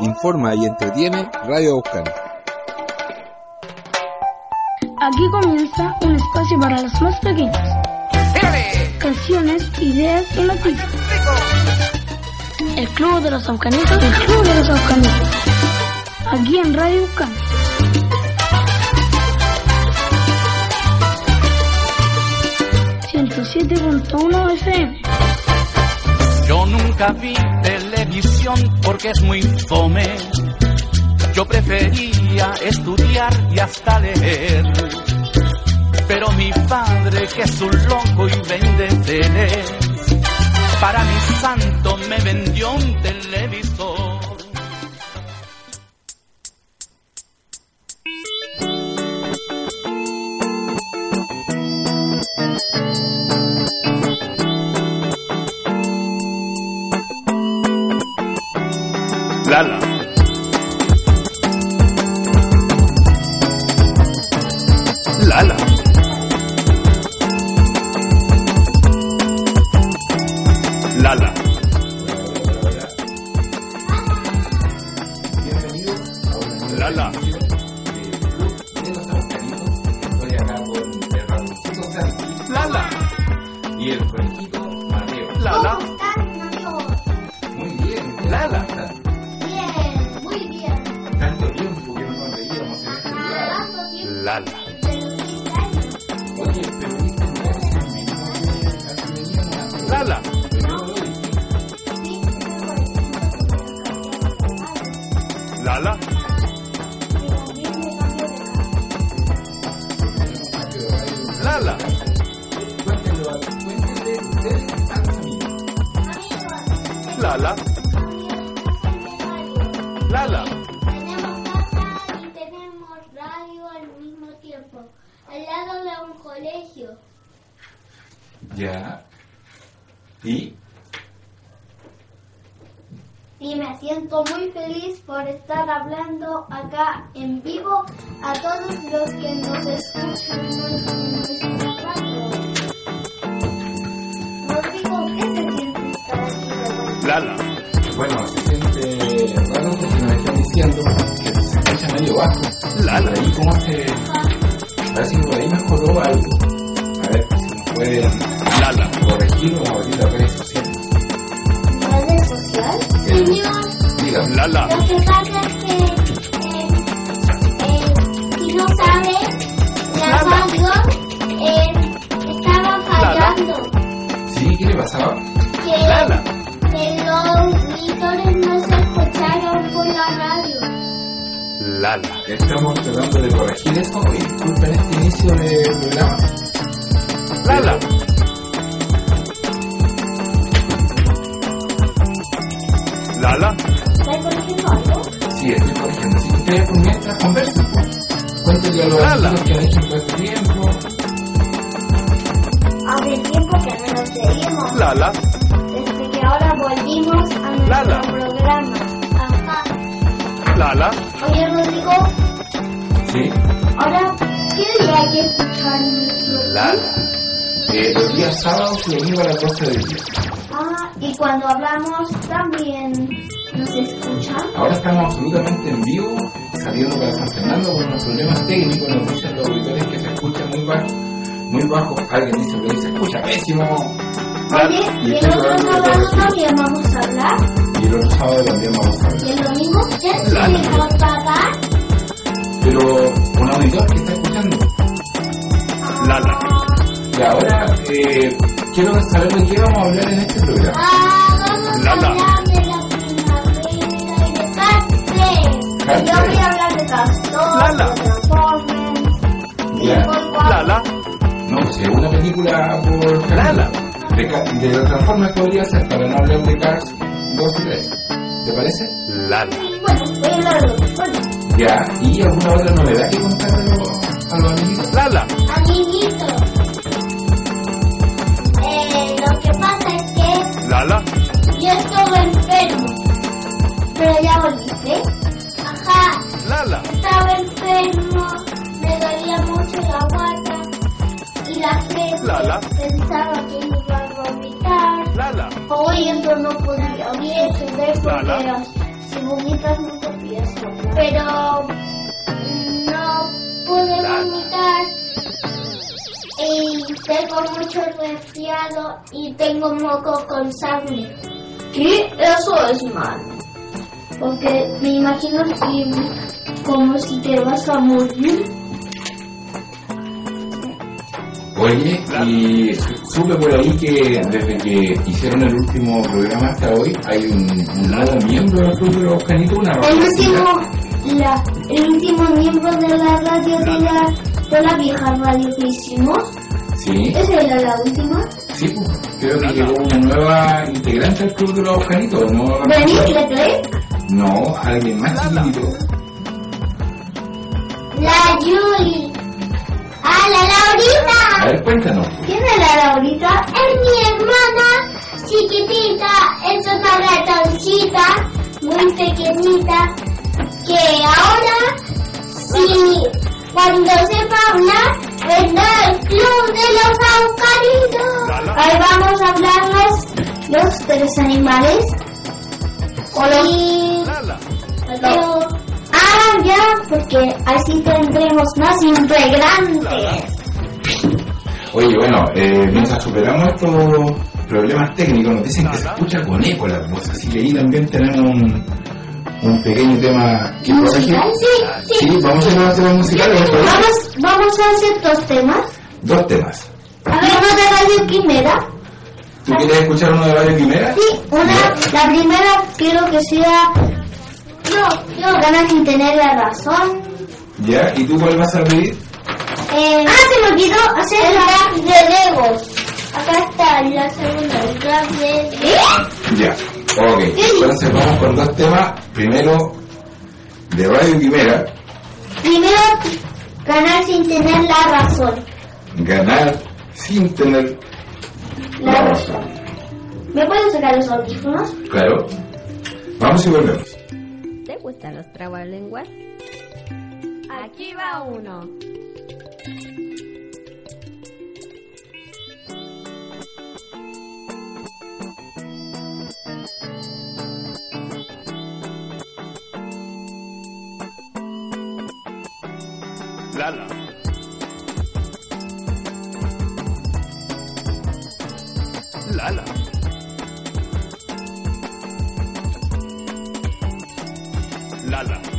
informa y entretiene Radio Aucán. Aquí comienza un espacio para los más pequeños. Canciones, ideas y noticias. El Club de los Aucanitos. El Club de los Aucanitos. Aquí en Radio Aucán. .1 FM. Yo nunca vi porque es muy fome. Yo prefería estudiar y hasta leer. Pero mi padre, que es un loco y vende tele, para mi santo me vendió un televisor. Ahí, ¿cómo se...? A ver si por ahí mejoró algo. A ver si nos pueden Lala. corregir o abrir las redes sociales. ¿Red social? Sí. Señor, Dígame. Lala. lo que pasa es que, eh, eh, si no sabe, la Lala. radio eh, estaba fallando. ¿Sí? ¿Qué le pasaba? Que, Lala. que los monitores no se escucharon por la radio. Lala. Estamos tratando de corregir esto y disculpen este inicio del programa. Lala. Lala. ¿Estás corrigiendo algo? Sí, estoy corrigiendo. Así que ustedes mientras conversen. pues. Cuéntenle a los Lala. que han hecho en todo este tiempo. Hace tiempo que no nos seguimos. Lala. Desde que ahora volvimos a nuestro Lala. programa. Lala. Oye, Rodrigo, Sí. ahora, ¿qué día hay que escuchar Lala. Eh, los días sábados y domingo a las 12 del día. Ah, y cuando hablamos también nos escuchan. Ahora estamos absolutamente en vivo, saliendo para San Fernando con unos problemas técnicos. Nos dicen los auditores que se escucha muy bajo. Muy bajo. Alguien dice que se escucha pésimo. Oye, Y corregir. también vamos a hablar. Y el otro sábado también vamos a Y ver. el domingo, ¿ya tenemos papá? Pero un auditor que está escuchando. Lala. Y ahora eh, quiero saber de qué vamos a hablar en este programa. Ah, vamos Lala. a hablar de la primavera y de. Castre. Yo voy a hablar de Castor, Lala. de Transformers. y Ya. Lala. No, pues es una película por Lala. De, de Transformers podría ser, para no hablar de Cars 2 y 3. ¿Te parece? Lala. Bueno, voy a bueno, Ya. ¿Y alguna otra novedad que contar a los, amiguitos? Lala. amiguitos. Eh, lo que pasa es que Lala. yo estuve enfermo. Pero ya volviste. Ajá, Lala. estaba enfermo, me dolía mucho la guata y la gente Lala. pensaba que iba a vomitar. Lala. Hoy eso no podía porque Lala. si vomitas no te pides Pero mm, no pude vomitar y tengo mucho resfriado y tengo moco con sangre. ¿Qué? Eso es malo. Porque me imagino que como si te vas a morir. Oye, y supe por ahí que desde que hicieron el último programa hasta hoy hay un, un nuevo miembro del Club de los Canitos, una El último, la, el último miembro de la radio de la, de la vieja radio que hicimos. Sí, Esa era la última. sí, pues, creo que llegó una nueva integrante al Club de los Canitos, ¿no? ¿Venís de play? No, alguien más chiquitito. La Yuli. ¡Ah, la A Laurita! ver, cuéntanos. ¿Quién es la Laurita? Es mi hermana chiquitita. Es una ratoncita muy pequeñita que ahora, si cuando sepa hablar, vendrá al club de los aucaritos. Ahí vamos a hablarnos los tres animales. Y... Pero- Ah, ya, porque así tendremos más integrantes. Oye, bueno, eh, mientras superamos estos problemas técnicos, nos dicen que se escucha con eco la voz, así que ahí también tenemos un, un pequeño tema que. ¿Musical? Sí, sí. Sí, vamos a hacer un tema musical. ¿no? Vamos, vamos a hacer dos temas. Dos temas. A ver, uno de Radio Quimera. ¿Tú quieres escuchar uno de Radio Quimera? Sí, una, la primera quiero que sea yo, yo ganas sin tener la razón. Ya, ¿y tú cuál vas a pedir? Eh, ah, se me olvidó hacer el rap de Legos. Acá está la segunda, el rap de... Ya, ok. Entonces vamos con dos temas. Primero, de Radio Quimera, Primero, ganar sin tener la razón. ganar sin tener La la razón. razón. ¿Me pueden sacar los audífonos? Claro. Vamos y volvemos. ¿Te gustan los trabalenguas? Aquí va uno. Lala. Lala.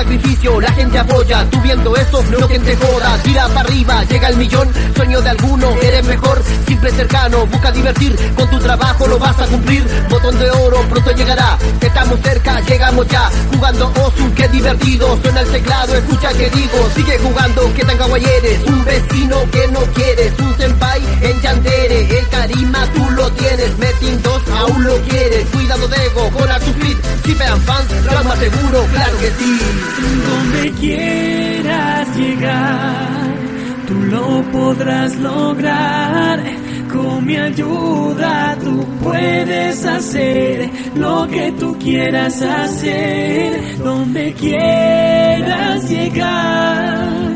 Sacrificio, la gente apoya. Tú viendo eso, no que te joda. Tira para arriba, llega el millón. Sueño de alguno, eres mejor. Simple cercano, busca divertir. Con tu trabajo lo vas a cumplir. Botón de oro, pronto llegará. Estamos cerca, llegamos ya. Jugando Osu, qué divertido. Suena el teclado, escucha que digo. Sigue jugando, que tan kawaii eres. Un vecino que no quieres. Un senpai en Yandere. El carisma tú lo tienes. Metin 2 aún lo quieres. Cuidado de ego, con tu feet. Si pegan fans, más seguro, claro que sí. Donde quieras llegar, tú lo podrás lograr. Con mi ayuda tú puedes hacer lo que tú quieras hacer. Donde quieras llegar,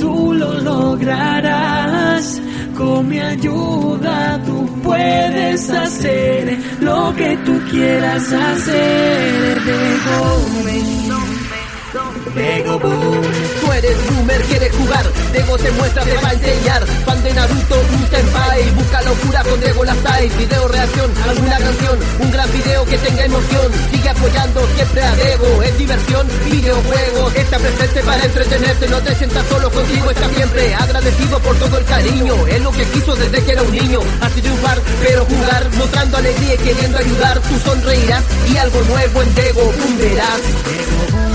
tú lo lograrás. Con mi ayuda tú puedes hacer lo que tú quieras hacer. Dego Boom. Tú eres boomer, quieres jugar. Dego te muestra, te va a enseñar. Fan de Naruto, un senpai. Busca locura con Dego la style. Video reacción, alguna canción. Un gran video que tenga emoción. Sigue apoyando siempre a. Es diversión, videojuegos. Está presente para entretenerte. No te sientas solo contigo, está siempre. Agradecido por todo el cariño. Es lo que quiso desde que era un niño. Así triunfar, pero jugar. Mostrando alegría y queriendo ayudar. Tú sonreirás y algo nuevo en Dego Boom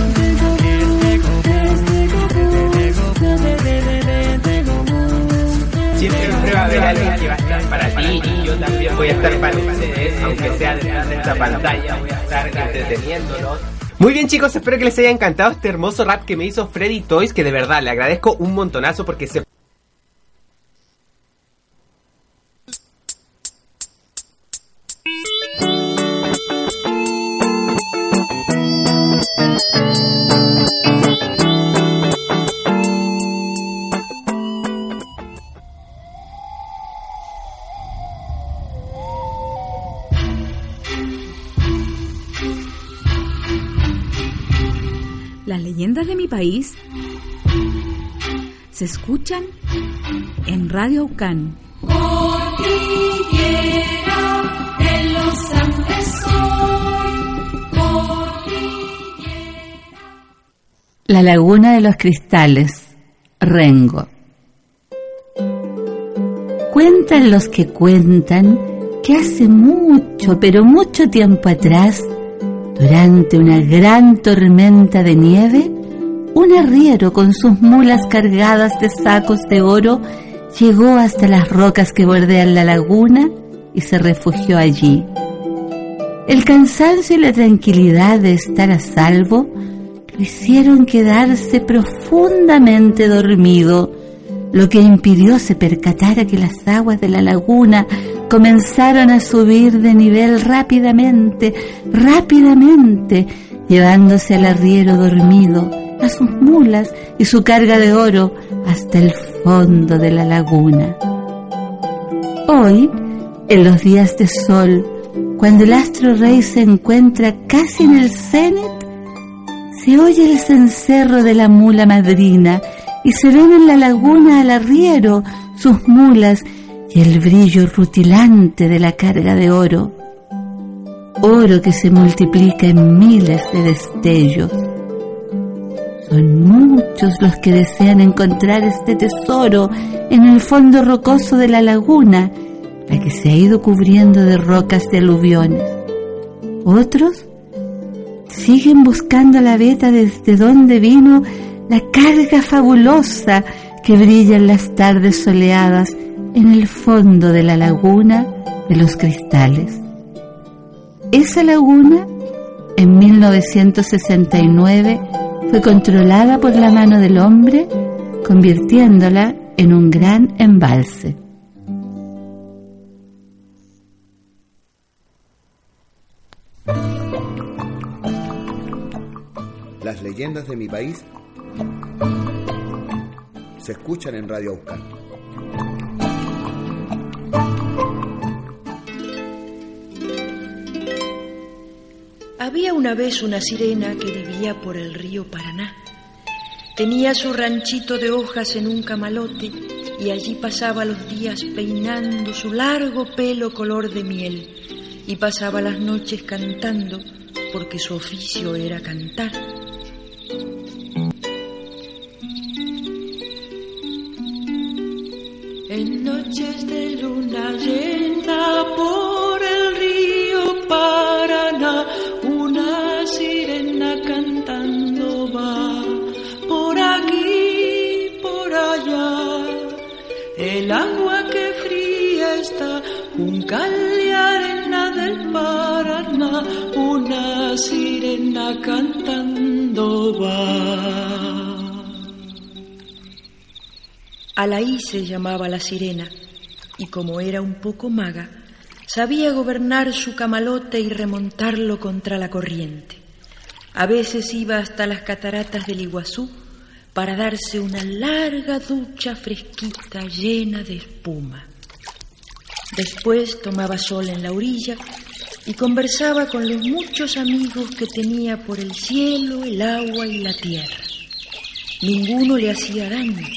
Siempre va a haber alguien que va a estar para ti y yo también voy a estar para ustedes, aunque sea detrás de esta pantalla, voy a estar entreteniéndolos. Muy bien chicos, espero que les haya encantado este hermoso rap que me hizo Freddy Toys, que de verdad le agradezco un montonazo porque se... Las leyendas de mi país se escuchan en Radio Ucán. Cordillera de los Andes La Laguna de los Cristales, Rengo. Cuentan los que cuentan que hace mucho, pero mucho tiempo atrás, durante una gran tormenta de nieve, un arriero con sus mulas cargadas de sacos de oro llegó hasta las rocas que bordean la laguna y se refugió allí. El cansancio y la tranquilidad de estar a salvo lo hicieron quedarse profundamente dormido, lo que impidió se percatara que las aguas de la laguna comenzaron a subir de nivel rápidamente, rápidamente, llevándose al arriero dormido, a sus mulas y su carga de oro hasta el fondo de la laguna. Hoy, en los días de sol, cuando el astro rey se encuentra casi en el cenit, se oye el cencerro de la mula madrina y se ven en la laguna al arriero sus mulas y el brillo rutilante de la carga de oro. Oro que se multiplica en miles de destellos. Son muchos los que desean encontrar este tesoro en el fondo rocoso de la laguna, la que se ha ido cubriendo de rocas de aluviones. Otros siguen buscando la veta desde donde vino la carga fabulosa que brilla en las tardes soleadas en el fondo de la laguna de los cristales. Esa laguna, en 1969, fue controlada por la mano del hombre, convirtiéndola en un gran embalse. Las leyendas de mi país se escuchan en Radio Aucan. Había una vez una sirena que vivía por el río Paraná. Tenía su ranchito de hojas en un camalote y allí pasaba los días peinando su largo pelo color de miel y pasaba las noches cantando porque su oficio era cantar. En noches de luna llena cantando va. Alaí se llamaba la sirena, y como era un poco maga, sabía gobernar su camalote y remontarlo contra la corriente. A veces iba hasta las cataratas del Iguazú para darse una larga ducha fresquita llena de espuma. Después tomaba sol en la orilla y conversaba con los muchos amigos que tenía por el cielo, el agua y la tierra. Ninguno le hacía daño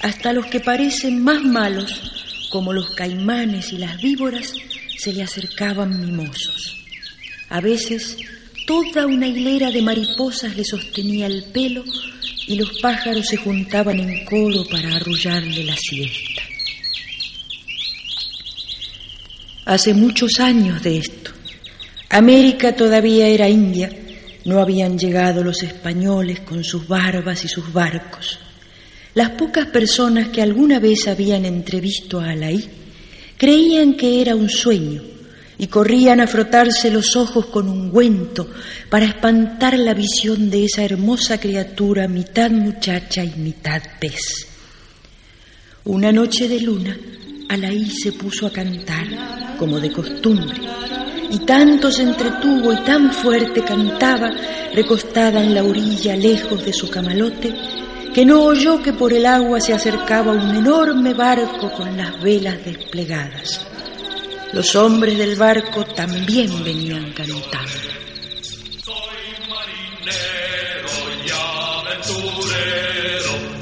hasta los que parecen más malos, como los caimanes y las víboras, se le acercaban mimosos. A veces toda una hilera de mariposas le sostenía el pelo y los pájaros se juntaban en coro para arrullarle la siesta. Hace muchos años de esto. América todavía era India, no habían llegado los españoles con sus barbas y sus barcos. Las pocas personas que alguna vez habían entrevisto a Alaí creían que era un sueño y corrían a frotarse los ojos con ungüento para espantar la visión de esa hermosa criatura mitad muchacha y mitad pez. Una noche de luna, Alaí se puso a cantar, como de costumbre, y tanto se entretuvo y tan fuerte cantaba, recostada en la orilla lejos de su camalote, que no oyó que por el agua se acercaba un enorme barco con las velas desplegadas. Los hombres del barco también venían cantando.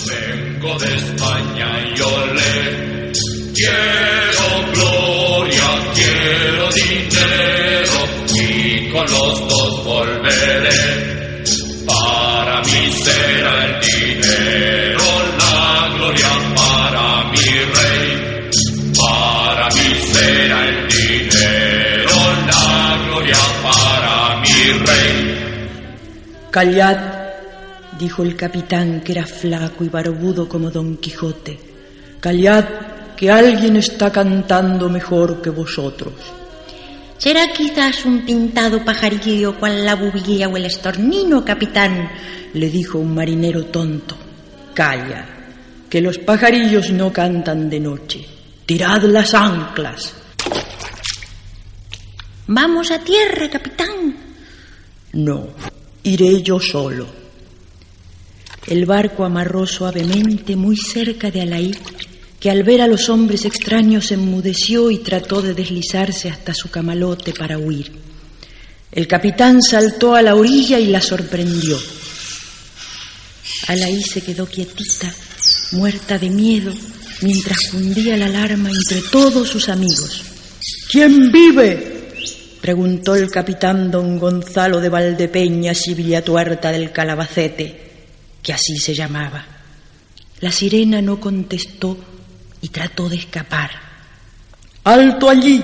Vengo de España y yo le quiero gloria, quiero dinero y con los dos volveré. Para mí será el dinero, la gloria para mi rey. Para mí será el dinero, la gloria para mi rey. Callad, dijo el capitán, que era flaco y barbudo como Don Quijote. Callad, que alguien está cantando mejor que vosotros. Será quizás un pintado pajarillo cual la bubilla o el estornino, capitán, le dijo un marinero tonto. Calla, que los pajarillos no cantan de noche. Tirad las anclas. Vamos a tierra, capitán. No, iré yo solo. El barco amarró suavemente muy cerca de Alaí, que al ver a los hombres extraños enmudeció y trató de deslizarse hasta su camalote para huir. El capitán saltó a la orilla y la sorprendió. Alaí se quedó quietita, muerta de miedo, mientras fundía la alarma entre todos sus amigos. ¿Quién vive? preguntó el capitán don Gonzalo de Valdepeñas y Villatuerta del Calabacete, que así se llamaba. La sirena no contestó y trató de escapar. ¡Alto allí!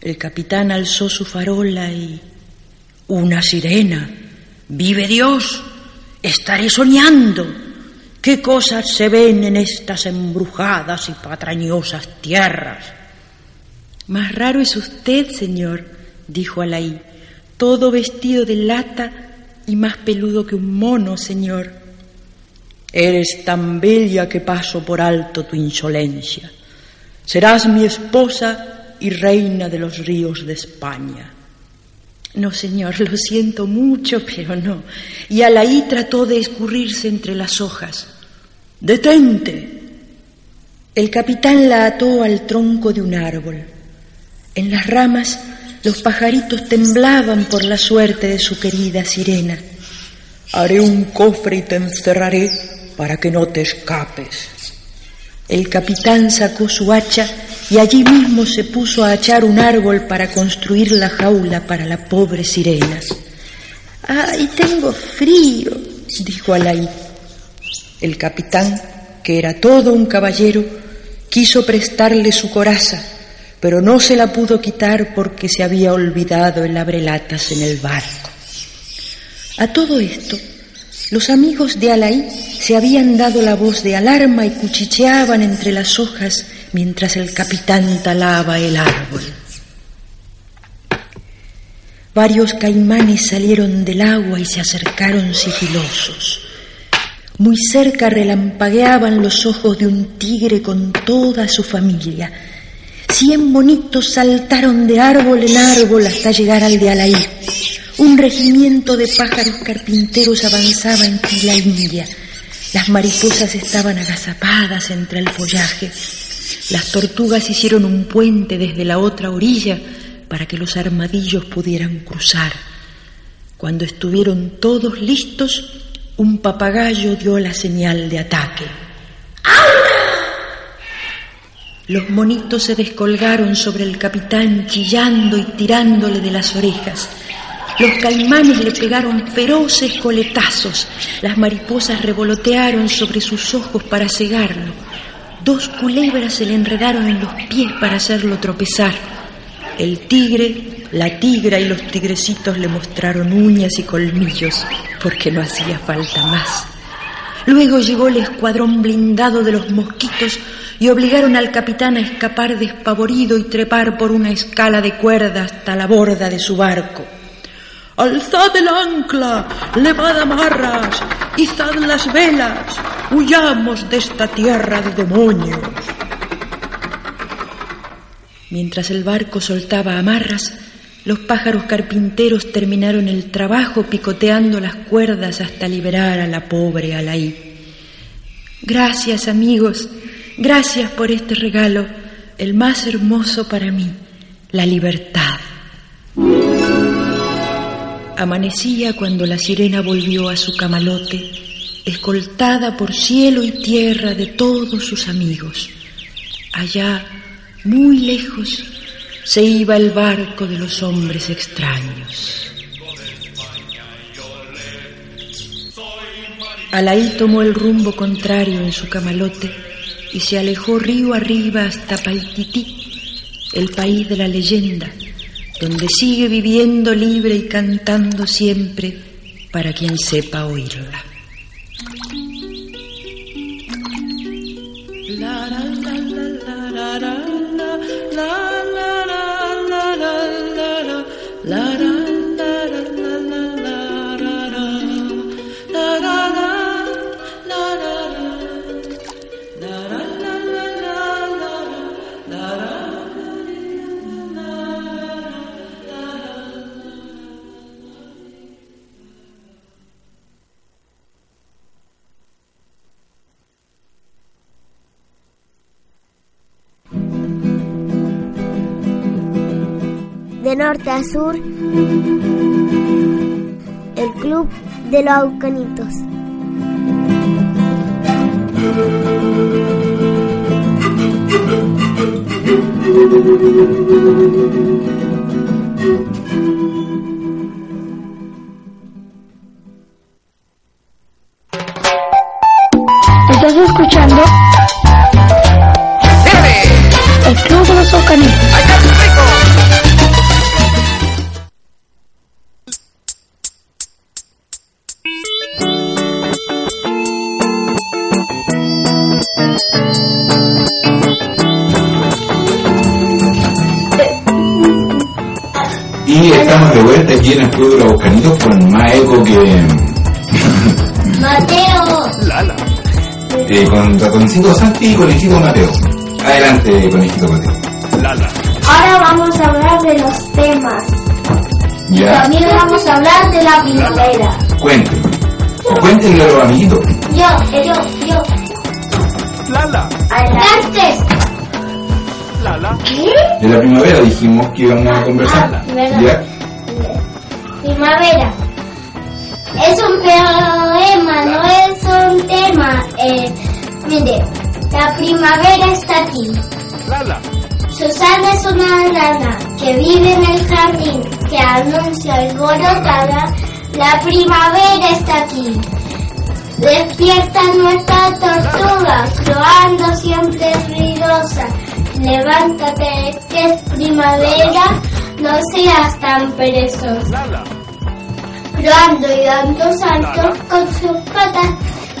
El capitán alzó su farola y... ¡Una sirena! ¡Vive Dios! Estaré soñando. ¿Qué cosas se ven en estas embrujadas y patrañosas tierras? Más raro es usted, señor, dijo Alaí, todo vestido de lata y más peludo que un mono, señor. Eres tan bella que paso por alto tu insolencia. Serás mi esposa y reina de los ríos de España. No, señor, lo siento mucho, pero no. Y Alaí trató de escurrirse entre las hojas. ¡Detente! El capitán la ató al tronco de un árbol. En las ramas los pajaritos temblaban por la suerte de su querida sirena. Haré un cofre y te encerraré para que no te escapes. El capitán sacó su hacha y allí mismo se puso a echar un árbol para construir la jaula para la pobre sirena. ¡Ay, tengo frío! dijo Alaí. El capitán, que era todo un caballero, quiso prestarle su coraza, pero no se la pudo quitar porque se había olvidado el abrelatas en el barco. A todo esto, los amigos de Alaí se habían dado la voz de alarma y cuchicheaban entre las hojas mientras el capitán talaba el árbol. Varios caimanes salieron del agua y se acercaron sigilosos. Muy cerca relampagueaban los ojos de un tigre con toda su familia. Cien bonitos saltaron de árbol en árbol hasta llegar al de Alaí. Un regimiento de pájaros carpinteros avanzaba en fila india. Las mariposas estaban agazapadas entre el follaje. Las tortugas hicieron un puente desde la otra orilla para que los armadillos pudieran cruzar. Cuando estuvieron todos listos, un papagayo dio la señal de ataque. Los monitos se descolgaron sobre el capitán chillando y tirándole de las orejas. Los caimanes le pegaron feroces coletazos. Las mariposas revolotearon sobre sus ojos para cegarlo. Dos culebras se le enredaron en los pies para hacerlo tropezar. El tigre, la tigra y los tigrecitos le mostraron uñas y colmillos porque no hacía falta más. Luego llegó el escuadrón blindado de los mosquitos y obligaron al capitán a escapar despavorido y trepar por una escala de cuerda hasta la borda de su barco. Alzad el ancla, levad amarras, izad las velas, huyamos de esta tierra de demonios. Mientras el barco soltaba amarras, los pájaros carpinteros terminaron el trabajo picoteando las cuerdas hasta liberar a la pobre Alaí. Gracias amigos, gracias por este regalo, el más hermoso para mí, la libertad. Amanecía cuando la sirena volvió a su camalote, escoltada por cielo y tierra de todos sus amigos. Allá, muy lejos, se iba el barco de los hombres extraños. Alaí tomó el rumbo contrario en su camalote y se alejó río arriba hasta Paitití, el país de la leyenda, donde sigue viviendo libre y cantando siempre para quien sepa oírla. De los Aucanitos. Conejito Mateo. Adelante, conejito Mateo. Lala. Ahora vamos a hablar de los temas. Ya, También vamos a hablar de la primavera. cuéntenme. Cuéntenle a los amiguitos. Yo, yo, yo. Lala. Adelante. Lala. ¿Qué? De la primavera dijimos que íbamos a conversar. Ah, verdad. ¿Ya? Primavera. Es un poema, no es un tema. Eh, mire, la primavera está aquí. Lala. Susana es una rana que vive en el jardín, que anuncia alborotada, la primavera está aquí. Despierta nuestra tortuga, croando siempre ruidosa. Levántate, que es primavera, no seas tan perezoso. Lala. Croando y dando saltos con sus patas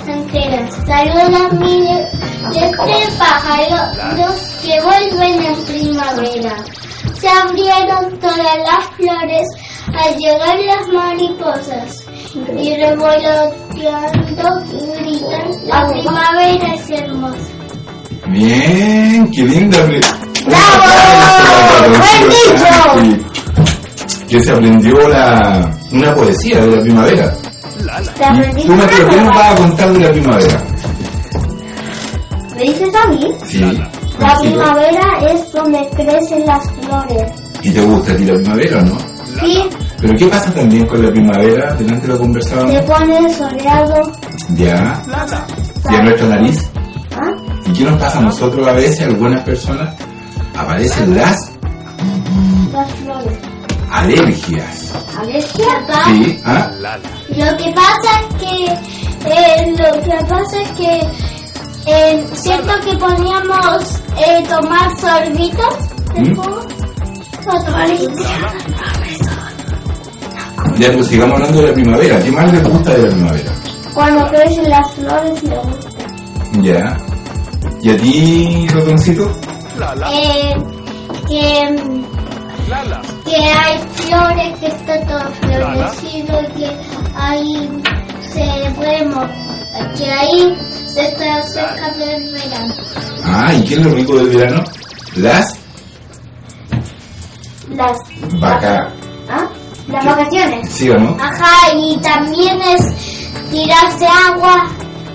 enteras. Saluda mire de este pájaro, los que vuelven en primavera. Se abrieron todas las flores al llegar las mariposas y revoloteando gritan, la primavera es hermosa. Bien, qué linda. ¡Bravo! ¡Buen dicho! Que se aprendió la, una poesía de la primavera. Lala. ¿Te aprendiste Tú, ¿qué nos vas a contar de la primavera? ¿Me dices a mí? Sí. La primavera es donde crecen las flores. ¿Y te gusta a ti la primavera o no? Sí, Pero ¿qué pasa también con la primavera? Delante lo conversábamos. se pone soleado. Ya. Lala. ¿Y a nuestra nariz? ¿Ah? ¿Y qué nos pasa a nosotros a veces, algunas personas? Aparecen las Las flores. alergias. ¿Alergia? Sí, ¿ah? Lala. Lo que pasa es que eh, lo que pasa es que eh, siento que poníamos eh, tomar sorbitos de ¿Mm? jugo. Tomar Ya, pues sigamos hablando de la primavera. ¿Qué más les gusta de la primavera? Cuando crecen las flores me gusta. Ya. ¿Y a ti, ratoncito? Eh, que, que hay flores, que está todo florecido, que ahí se puede mo- que ahí se está cerca del verano. Ah, ¿y qué es lo rico del verano? Las Las, vacas. ¿ah? las vacaciones. ¿Sí o no? Ajá, y también es tirarse agua,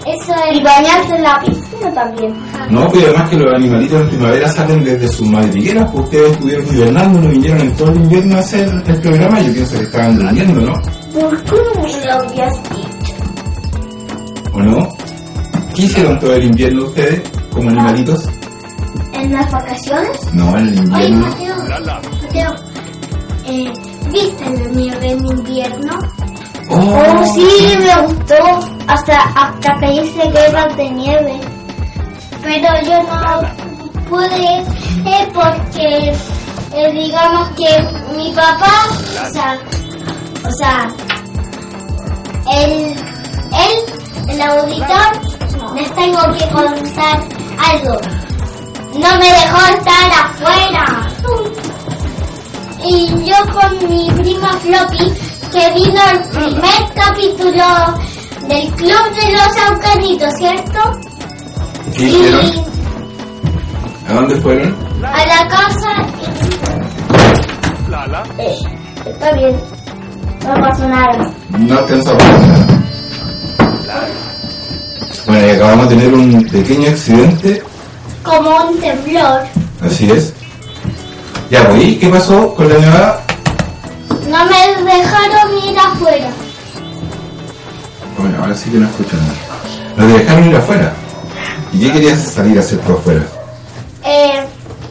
eso es... Y bañarse en la piscina también. No, pero además que los animalitos en primavera salen desde sus madrigueras, pues ustedes estuvieron hibernando, no vinieron en todo el invierno a hacer el programa, yo pienso que estaban durmiendo, ¿no? ¿Por qué no me lo ¿Qué hicieron todo el invierno ustedes como animalitos? ¿En las vacaciones? No, en el Oye, invierno. Mateo, Lala. Mateo, eh, ¿viste la nieve en invierno? Oh, sí, me gustó. Hasta, hasta que hice guerras de nieve. Pero yo no pude eh, porque, eh, digamos que mi papá, o sea, o sea, el, él, el auditor, les tengo que contar algo. No me dejó estar afuera. Y yo con mi prima Floppy, que vino el primer capítulo del Club de los Aucanitos, ¿cierto? ¿Qué hicieron? ¿A dónde fueron? A la casa. Lala. Eh, está bien. No pasó nada. No alcanzó a pasar nada. Bueno, y acabamos de tener un pequeño accidente, Como un temblor. así es. Ya, pues, ¿y qué pasó con la nevada? No me dejaron ir afuera. Bueno, ahora sí que no escucho nada. Nos dejaron ir afuera. ¿Y qué querías salir a hacer por afuera? Eh,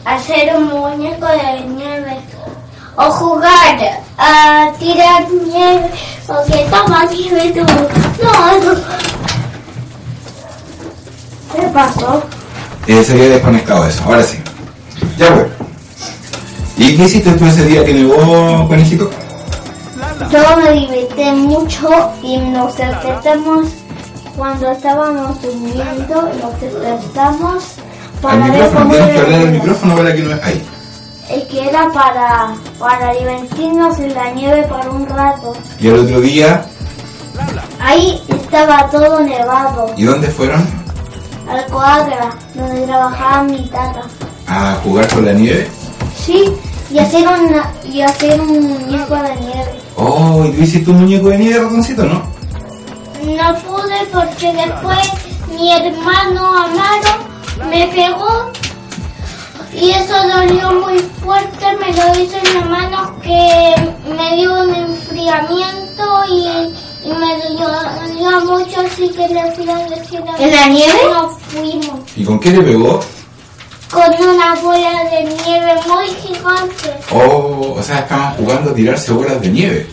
hacer un muñeco de nieve. O jugar a tirar nieve. O que toma nieve tú. No, no. ¿Qué pasó? Eh, se había desconectado eso, ahora sí. Ya, bueno. ¿Y qué hiciste tú ese día que nevó, conejito? Yo me divertí mucho y nos despertamos cuando estábamos durmiendo, nos despertamos Al para ver cómo tienes que hablar al micrófono para que no... Ahí. el que era para, para divertirnos en la nieve por un rato. Y el otro día, Ahí estaba todo nevado, ¿y dónde fueron? Al cuadra, donde trabajaba mi tata. A jugar con la nieve. Sí, y hacer, una, y hacer un muñeco de nieve. Oh, ¿y tú hiciste un muñeco de nieve, ratoncito, no? No pude porque después mi hermano Amaro me pegó y eso dolió muy fuerte, me lo hizo en la mano que me dio un enfriamiento y, y me dolió, dolió mucho, así que le fui a decir a ¿En la nieve? hermano, fuimos ¿Y con qué le pegó? con una bola de nieve muy gigante. Oh, o sea, estaban jugando a tirarse bolas de nieve.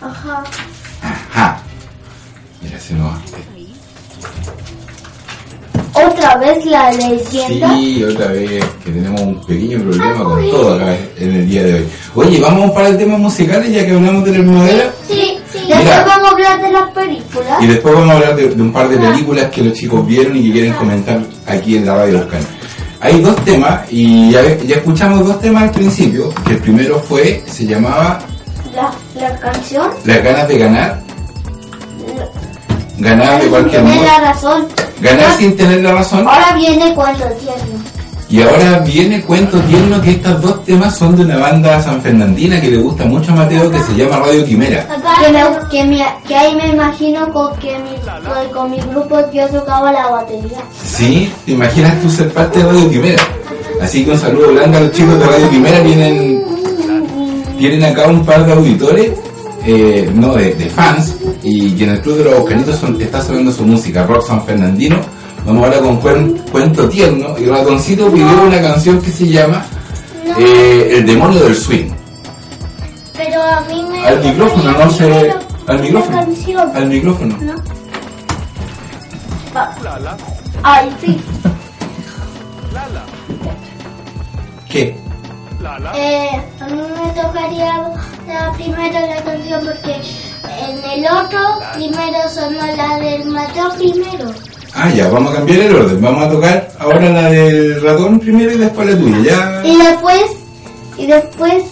Ajá. Ajá. Mira, se nos... Otra vez la leyenda. Sí, otra vez que tenemos un pequeño problema con todo acá en el día de hoy. Oye, vamos a un par de temas musicales ya que hablamos de la primavera. Sí, sí. Mira. Después vamos a hablar de las películas. Y después vamos a hablar de, de un par de películas que los chicos vieron y que quieren comentar aquí en la radio. Hay dos temas y ya, ya escuchamos dos temas al principio. Que el primero fue, se llamaba La, la canción. Las ganas de ganar. Ganar de cualquier modo. la razón. Ganar sin tener la razón. Ahora viene cuando tierno. Y ahora viene Cuento Tierno que estos dos temas son de una banda sanfernandina que le gusta mucho a Mateo que se llama Radio Quimera. Que, me- que, me- que ahí me imagino con que mi, con, mi grupo yo tocaba la batería. Sí, te imaginas tú ser parte de Radio Quimera. Así que un saludo grande a los chicos de Radio Quimera. Tienen, tienen acá un par de auditores, eh, no, de, de fans, y que en el Club de los Bocanitos son, está sonando su música, rock san fernandino. Vamos ahora con cuen- Cuento Tierno. Y Ratoncito pidió una canción que se llama eh, El demonio del swing. Pero a mí me. Al micrófono, no sé. Primero, Al micrófono. Canción. Al micrófono. ¿no? Va. Ay, sí. ¿Qué? Eh, a mí me tocaría la primera la canción porque en el otro primero sonó la del Mateo primero. Ah, ya, vamos a cambiar el orden. Vamos a tocar ahora la del ratón primero y después la tuya. Ya. Y después, y después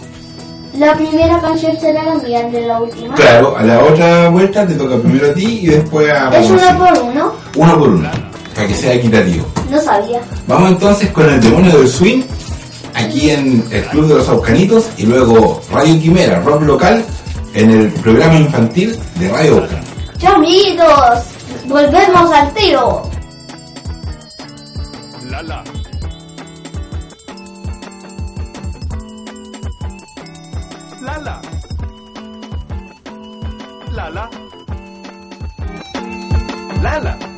la primera canción será la mía de la última. Claro, a la otra vuelta te toca primero a ti y después a Es uno por uno, Uno por uno, para que sea equitativo. no sabía. Vamos entonces con el demonio del swing, aquí en el Club de los Aucanitos, y luego Radio Quimera, rock local, en el programa infantil de Radio Aucan. Chao amigos, volvemos al tiro. Lala. Lala. Lala. Lala.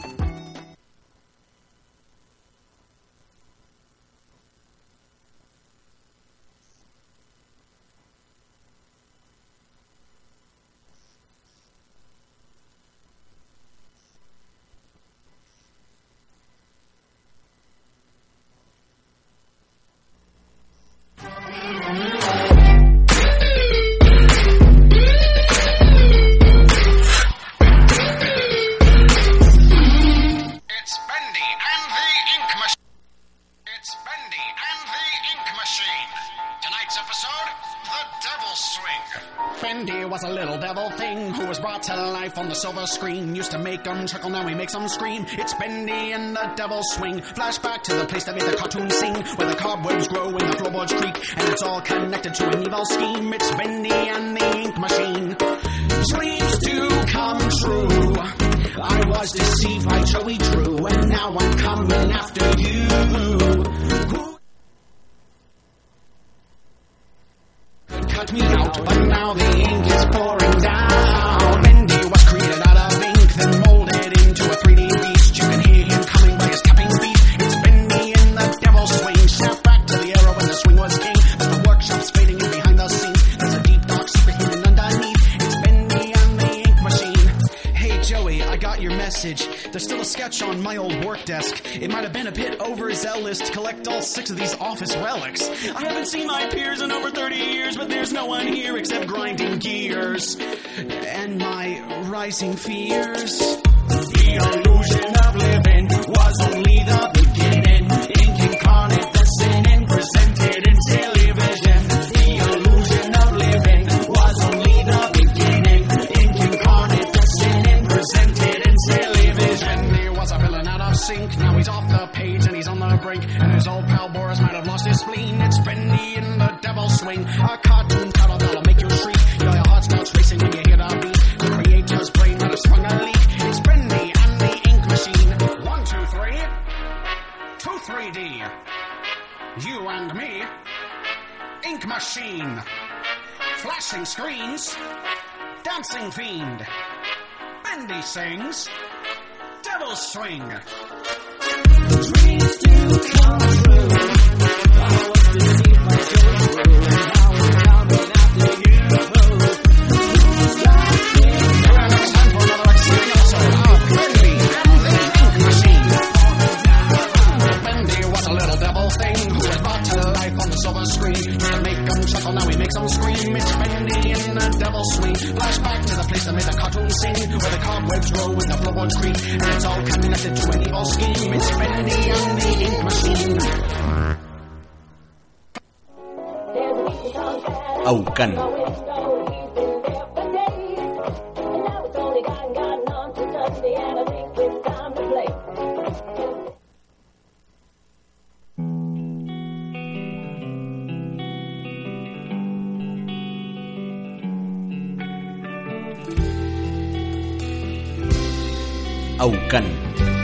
Make 'em chuckle, now he makes 'em scream. It's Bendy and the Devil's Swing. Flashback to the place that made the cartoon sing, where the cobwebs grow and the floorboards creak, and it's all connected to an evil scheme. It's Bendy and the Ink Machine. Dreams do come true. I was deceived by Joey Drew, and now I'm coming after you. Cut me out, but now the ink is pouring still a sketch on my old work desk. It might have been a bit overzealous to collect all six of these office relics. I haven't seen my peers in over 30 years, but there's no one here except grinding gears and my rising fears. The illusion of living was only the beginning. page and he's on the brink. And his old pal Boris might have lost his spleen. It's Bendy in the devil's swing. A cartoon title that'll make you shriek. You your heart starts racing when you hear that beat. The creator's brain might have sprung a leak. It's Bendy and the ink machine. One, two, three. Two, three D. You and me. Ink machine. Flashing screens. Dancing fiend. Bendy sings. Devil swing thing who was brought to life on the silver screen. Them chuckle, now he makes them scream. It's Bendy in the devil's swing. Flashback to the place that made the cartoon sing, where the cobwebs roll and the floorboards creak, and it's all connected to an evil scheme. It's Bendy and the ink machine. Aucan. Aucan.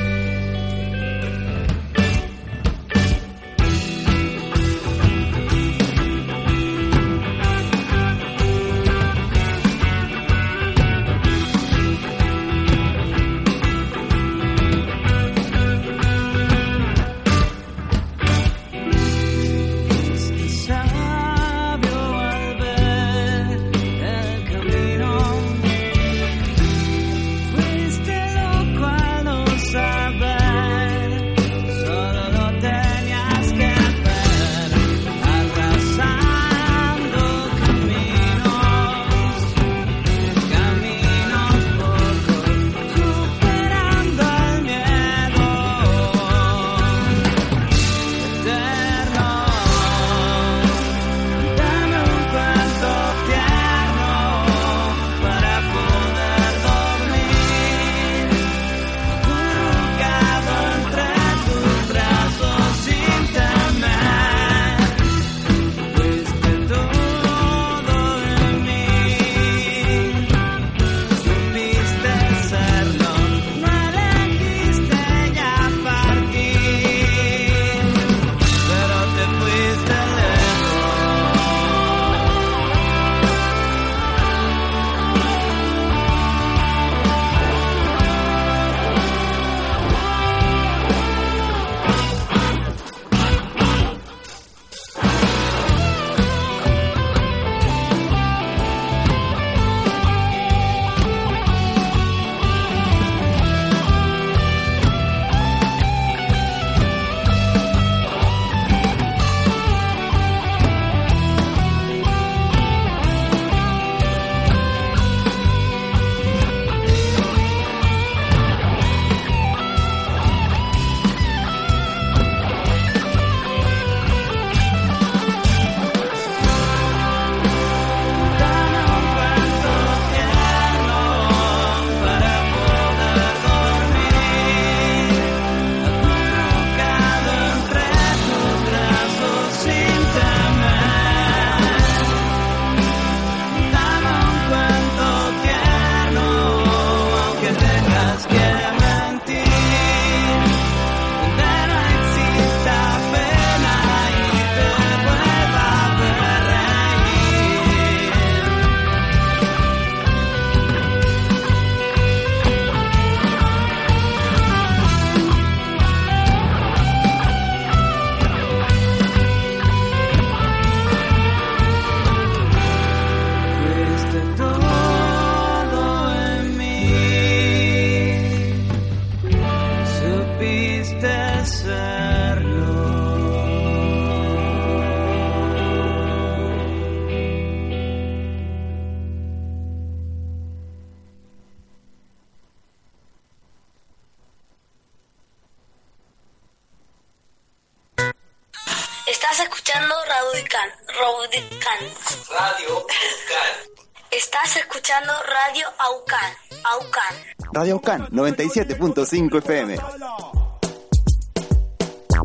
Radio Can 97.5 FM.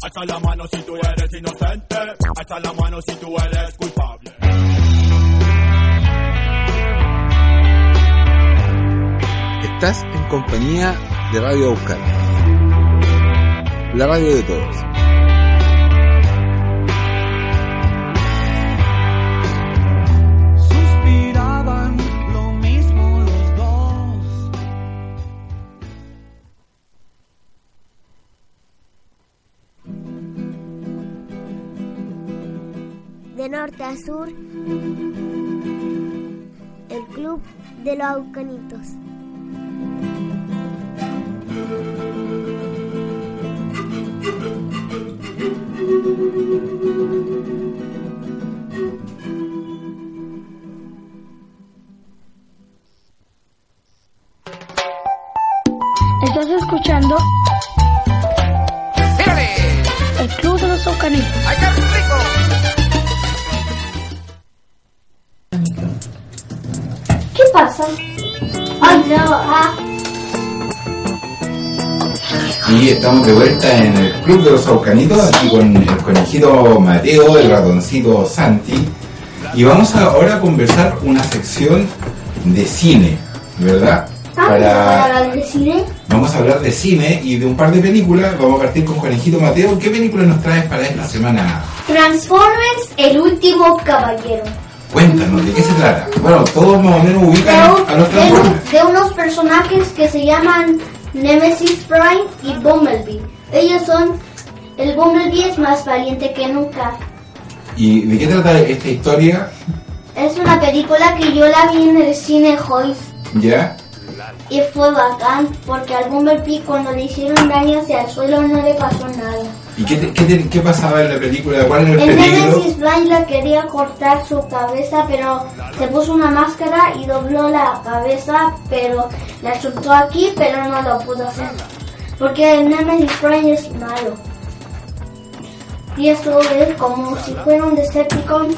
Alza la mano si tú eres inocente. Alza la mano si tú eres culpable. Estás en compañía de Radio Aucan. La radio de todos. De norte a sur, el Club de los Aucanitos. Estás escuchando el Club de los Aucanitos. Pasa? Ay, no, ah. Y estamos de vuelta en el Club de los Aucanitos, aquí con el conejito Mateo, el ratoncito Santi. Y vamos ahora a conversar una sección de cine, ¿verdad? ¿Vamos a hablar de cine? Vamos a hablar de cine y de un par de películas. Vamos a partir con Conejito Mateo. ¿Qué película nos traes para esta semana? Transformers, el último caballero. Cuéntanos, ¿de qué se trata? Bueno, todos más o menos ubican a los de- Transformers. de unos personajes que se llaman Nemesis Prime y Bumblebee. Ellos son. El Bumblebee es más valiente que nunca. ¿Y de qué trata esta historia? Es una película que yo la vi en el cine Hoyt ¿Ya? y fue bacán porque al Bumblebee cuando le hicieron daño hacia el suelo no le pasó nada. ¿Y qué, te- qué, te- qué pasaba en la película? ¿Cuál era el El peligro? Nemesis le quería cortar su cabeza, pero se puso una máscara y dobló la cabeza, pero la soltó aquí, pero no lo pudo hacer. Porque el Nemesis Prime es malo. Y eso es como si fuera un Decepticon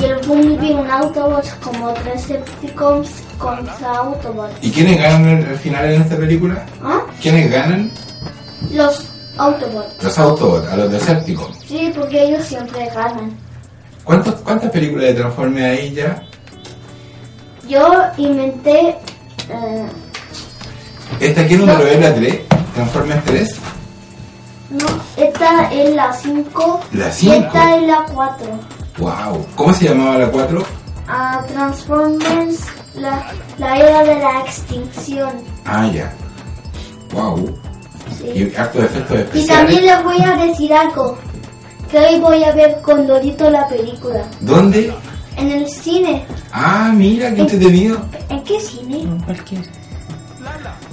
y el Bumblebee un Autobot como tres Decepticons contra Autobot. ¿Y quiénes ganan al final en esta película? ¿Ah? ¿Quiénes ganan? Los Autobots. Los Autobots, a los Decepticons. Sí, porque ellos siempre ganan. ¿Cuántos, ¿Cuántas películas de Transformers hay ya? Yo inventé... eh, ¿Esta qué número es la 3? ¿Transformers 3? No, esta es la 5. La Y 5. esta es la 4. ¡Wow! ¿Cómo se llamaba la 4? A Transformers, la, la era de la extinción. Ah, ya. ¡Wow! Sí. Y efectos también les voy a decir algo. Que hoy voy a ver con Dorito la película. ¿Dónde? En el cine. Ah, mira, qué entretenido. ¿En qué cine?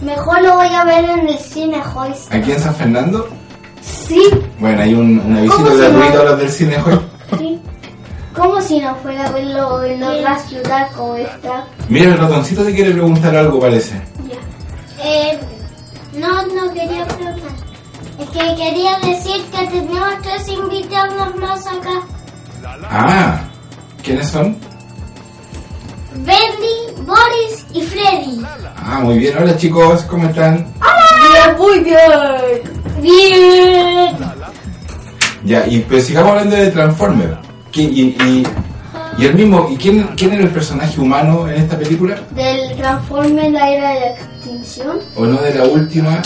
Mejor lo voy a ver en el cine, Joyce. ¿Aquí en San Fernando? Sí, Bueno, hay un, una visita ¿Cómo se gratuita llama? a los del cine hoy. sí. Como si no fuera a verlo en otra ciudad como esta. Mira, el ratoncito te quiere preguntar algo, parece. Eh, no, no quería preguntar. Es que quería decir que tenemos tres invitados más acá. Ah, ¿quiénes son? Bendy, Boris y Freddy. Ah, muy bien. Hola chicos, ¿cómo están? Bien, muy bien. Bien. Ya, y pues sigamos hablando de Transformers. ¿Quién- Y, y, y el mismo, ¿y quién, quién era el personaje humano en esta película? Del Transformer la era de ¿O no de la última?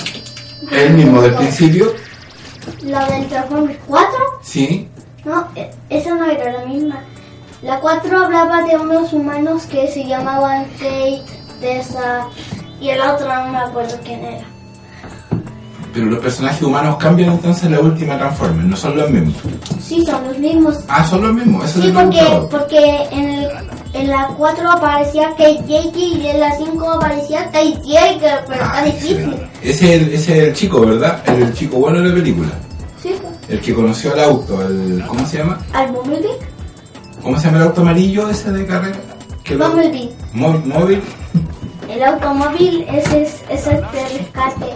¿El mismo del principio? La del Transformer 4. Sí. No, e- esa no era la misma. La 4 hablaba de unos humanos que se llamaban Kate, Tessa y el otro no me acuerdo quién era. Pero los personajes humanos cambian entonces en la última Transformers, no son los mismos. Sí, son los mismos. Ah, son los mismos, eso Sí, porque, porque en, el- en la 4 aparecía Jake y en la 5 aparecía Jake, pero está difícil. Ese es, el, ese es el chico, ¿verdad? El, el chico bueno de la película. Sí, El que conoció el auto, el, ¿cómo se llama? al Bumblebee. ¿Cómo se llama el auto amarillo ese de carrera? Bumblebee. Mó- móvil. El automóvil ese es, es el de rescate.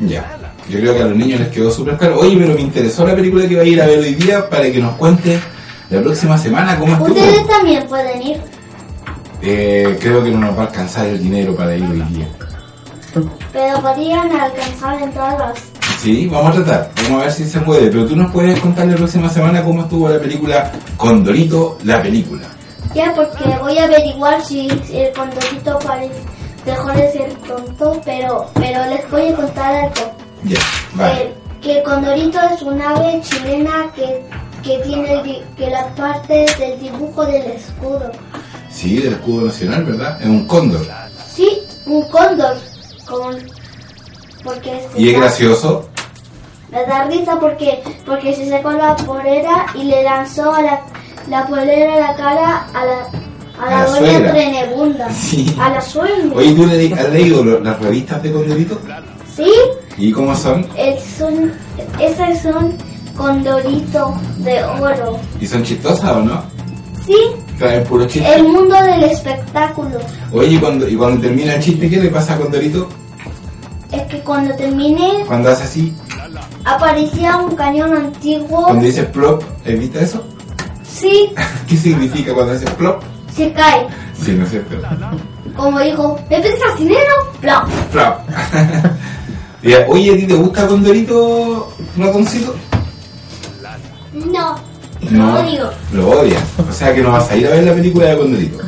Ya. Yo creo que a los niños les quedó súper claro. Oye, pero me interesó la película que va a ir a ver hoy día para que nos cuente la próxima semana cómo estuvo. Ustedes también pueden ir. Eh, creo que no nos va a alcanzar el dinero para ir hoy día. Pero podrían alcanzar entradas. Sí, vamos a tratar. Vamos a ver si se puede. Pero tú nos puedes contar la próxima semana cómo estuvo la película Condorito, la película. Ya, porque voy a averiguar si el condorito dejó de ser tonto, pero, pero les voy a contar algo. Ya, vale. Eh, que el condorito es un ave chilena que, que tiene el que la parte del dibujo del escudo. Sí, del escudo nacional, ¿verdad? Es un cóndor. Sí, un cóndor. Como, porque es Y es gracioso. me da risa porque porque se sacó la polera y le lanzó la, la polera a la cara a la, a la, A la doña. Trenebunda. Sí. A la suegra. Oye, ¿tú le- has leído las revistas de Condorito? Sí, ¿Y cómo son? eh, son, esas son condoritos de oro. ¿Y son chistosas o no? Sí, Traen puro chiste. el mundo del espectáculo. Oye, ¿y cuando, y cuando termina el chiste, ¿qué le pasa a Condorito? Es que cuando terminé Cuando hace así, aparecía un cañón antiguo. cuando dice plop, ¿evita eso? Sí, ¿Qué significa cuando hace plop? se cae. Sí, ¿no es cierto? Como dijo, ¿me pensas dinero? Plop. Plop. Ya, Oye, ¿a ti te gusta Condorito, ratoncito? No, No. lo odio. Lo odias. O sea que no vas a ir a ver la película de Condorito.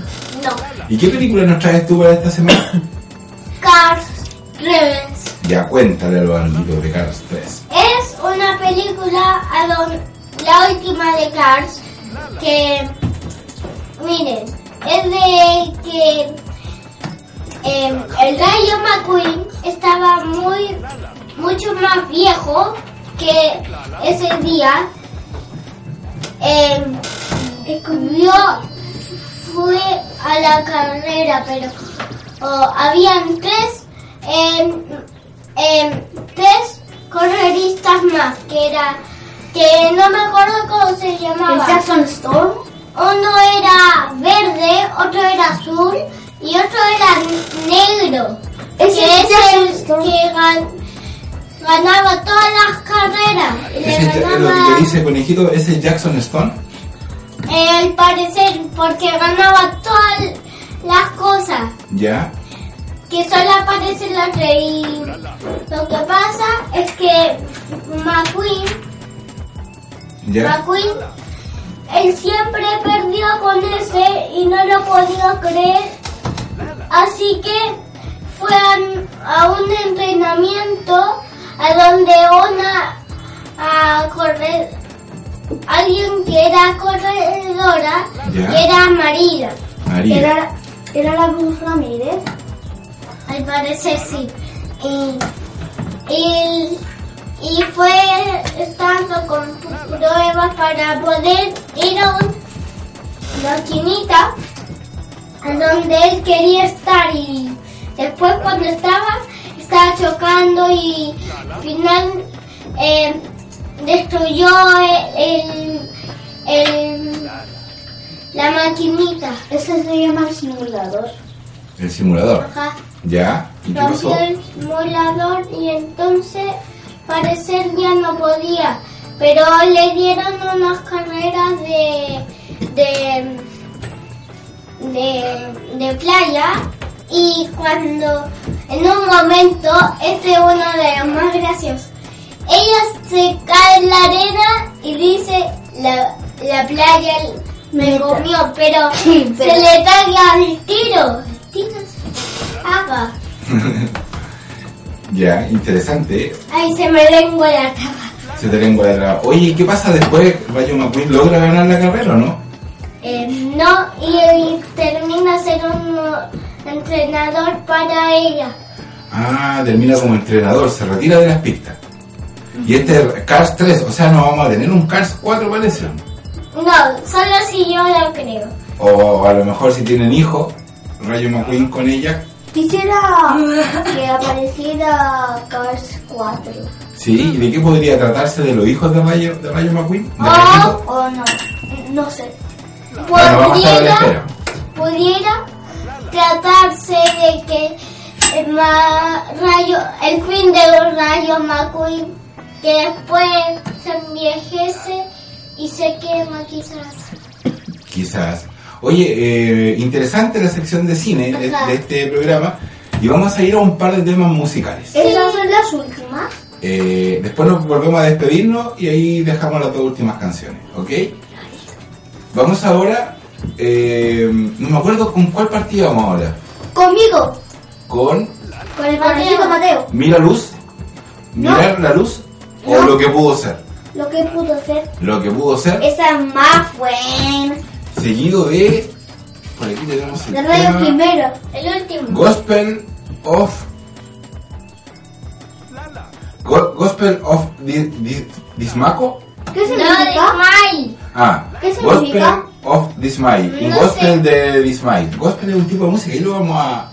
No. ¿Y qué película nos traes tú para esta semana? Cars 3 Ya cuéntale a los amiguitos de Cars 3. es una película a don- la última de Cars que miren es de que em, el Rayo McQueen estaba muy mucho más viejo que ese día em, descubrió fue a la carrera pero oh, habían tres em, em, tres correristas más que era que no me acuerdo cómo se llamaba ¿El Jackson Storm? uno era verde otro era azul y otro era negro que es es el Storm. que gan- ganaba todas las carreras Ese, lo ganaba que dice Conejito es el Jackson Stone. eh, al parecer porque ganaba todas las cosas Ya. que solo aparece la rey. Lo que pasa es que McQueen, Ya. McQueen, él siempre perdió con ese y no lo podía creer. Así que fue a un entrenamiento a donde una a correr alguien que era corredora Ya. que era María. María. Era, era la Cruz Ramírez. Al parecer sí. Y, y, y fue estando con pruebas para poder ir a una maquinita a donde él quería estar y después cuando estaba estaba chocando y al final eh, destruyó el, el- la maquinita. Ese se llama simulador. El simulador. Ajá. Ya. ¿Y? Rompió el simulador y entonces parecer ya no podía. Pero le dieron unas carreras de, de, de, de playa y cuando en un momento, este es uno de los más graciosos, ella se cae en la arena y dice la, la playa me comió, pero, Sí, pero- se le caga el tiro. El tiro se. Ya, interesante. ¿eh? Ay, se me lengua la tapa. Se te lengua de la... Oye, ¿y qué pasa después? ¿Rayo McQueen logra ganar la carrera o no? Eh, no, y, y termina ser un uh, entrenador para ella. Ah, termina como entrenador, se retira de las pistas. Y este es Cars 3, o sea, no vamos a tener un Cars 4 parece. No, solo si yo lo creo. O a lo mejor si tienen hijos, Rayo McQueen con ella. Quisiera que apareciera Cars 4. Sí, ¿y de qué podría tratarse de los hijos de Rayo, de Rayo McQueen? ¿De O, Rayito? o no, no sé. Bueno, vamos a estar a la Pudiera, espera. pudiera tratarse de que el, rayo, el fin de Rayo McQueen, que después se envejece y se quema quizás. Quizás. Oye, eh, interesante la sección de cine de este programa. Y vamos a ir a un par de temas musicales. ¿Esas son las últimas? Eh, después nos volvemos a despedirnos y ahí dejamos las dos últimas canciones, ¿ok? Vamos ahora, eh, no me acuerdo con cuál partida vamos ahora. Conmigo, Con con el Mateo. Mateo. Mira Luz, Mirar la Luz o No. Lo que pudo ser. Lo que pudo ser. Lo que pudo ser, Esa es más buena. seguido de, por aquí tenemos el De Radio tema, primero. El último. Gospel of Go- Gospel of Di- Di- Dismaco. ¿Qué significa? Dismay. Ah, ¿Qué Gospel significa? Of Dismay. Un No gospel de Dismay. Gospel es un tipo de música y lo vamos a,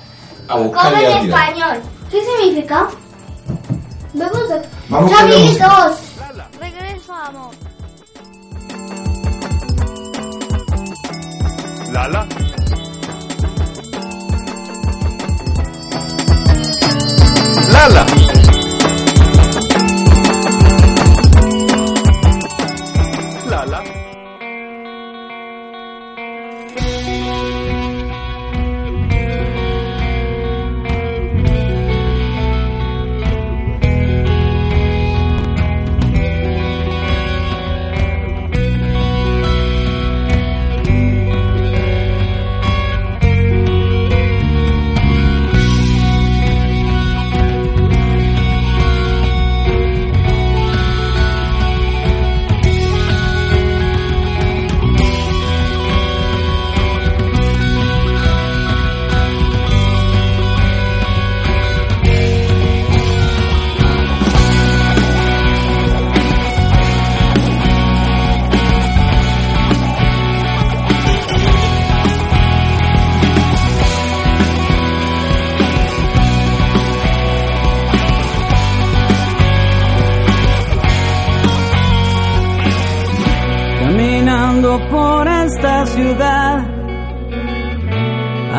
a buscar Como y a en tirar. español. ¿Qué significa? Vamos a... Vamos. Chavitos. Regresamos. Lala. Lala. Lala.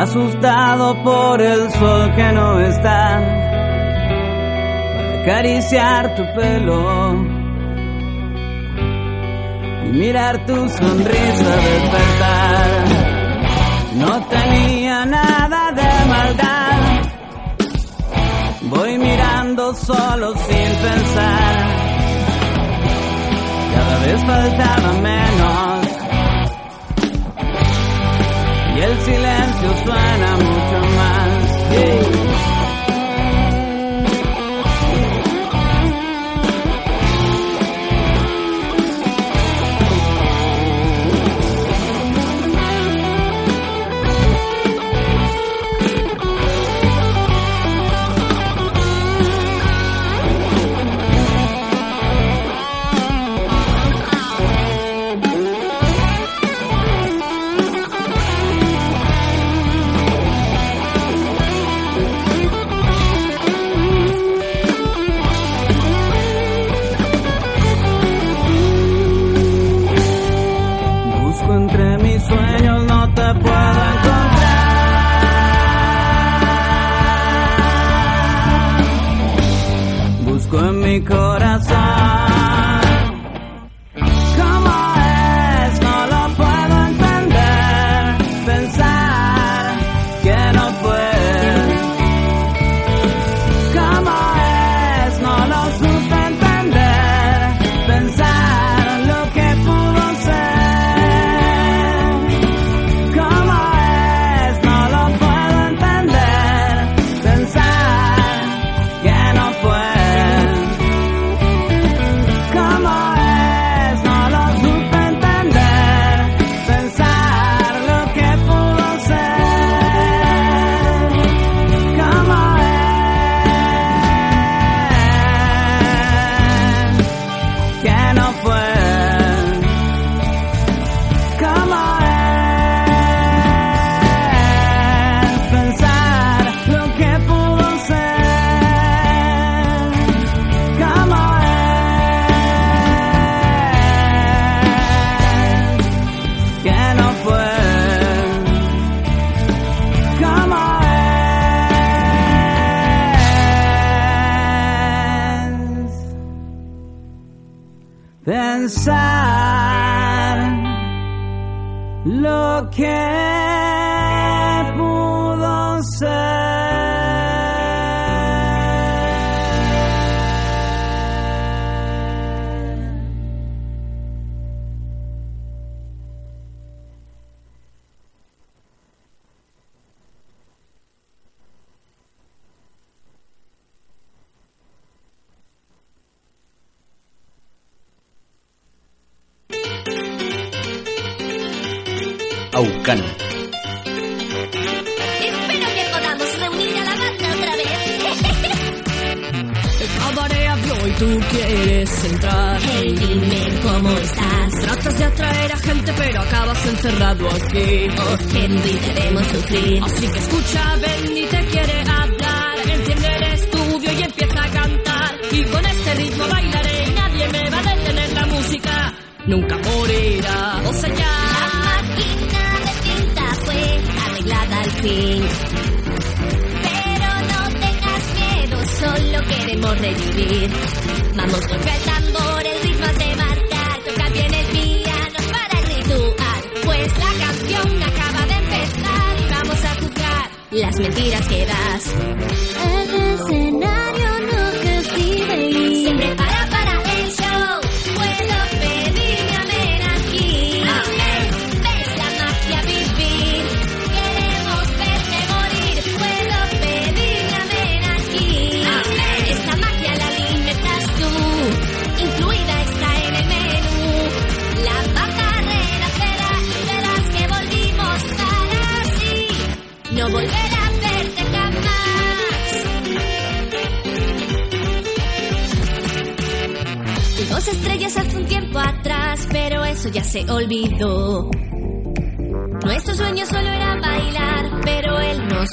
Asustado por el sol que no está, para acariciar tu pelo y mirar tu sonrisa despertar. No tenía nada de maldad, voy mirando solo sin pensar. Cada vez faltaba menos el silencio suena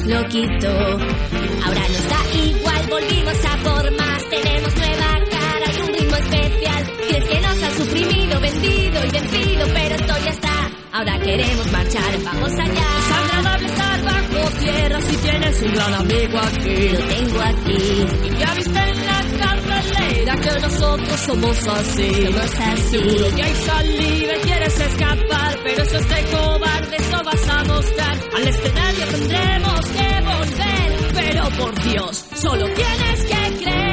lo quitó. Ahora nos da igual, volvimos a por más. Tenemos nueva cara y un ritmo especial. Crees que nos han suprimido, vendido y vencido, pero esto ya está. Ahora queremos marchar, vamos allá. Es agradable estar bajo tierra si tienes un gran amigo aquí. Lo tengo aquí. Y ya viste en la que nosotros somos así. Somos así. Seguro que hay salida y quieres escapar, pero eso es de cobardes, no vas a mostrar. Al escenario tendremos que volver, pero por Dios, solo tienes que creer.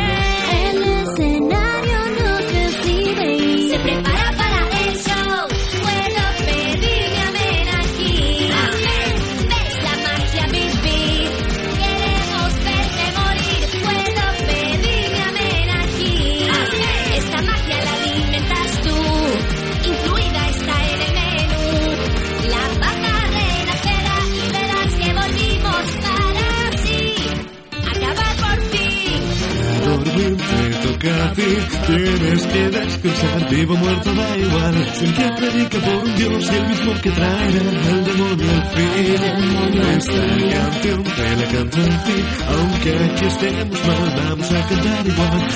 A tienes que descansar, vivo muerto da igual. Que predica por Dios y el mismo que traerá el demonio al fin. Esta canción te la canto a ti, aunque aquí estemos mal, vamos a cantar igual.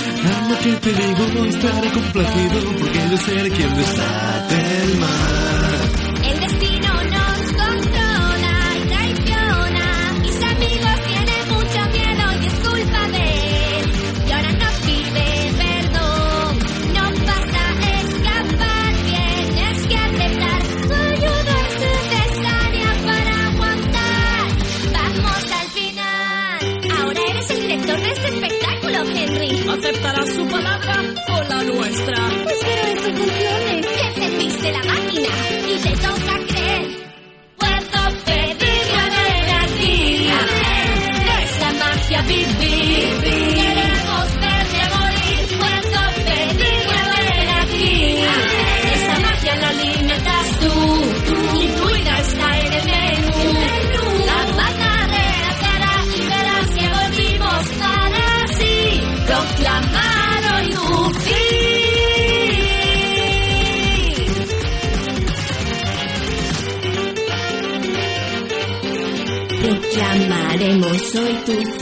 Lo que te digo, no estaré complacido, porque yo seré quien desate el mal.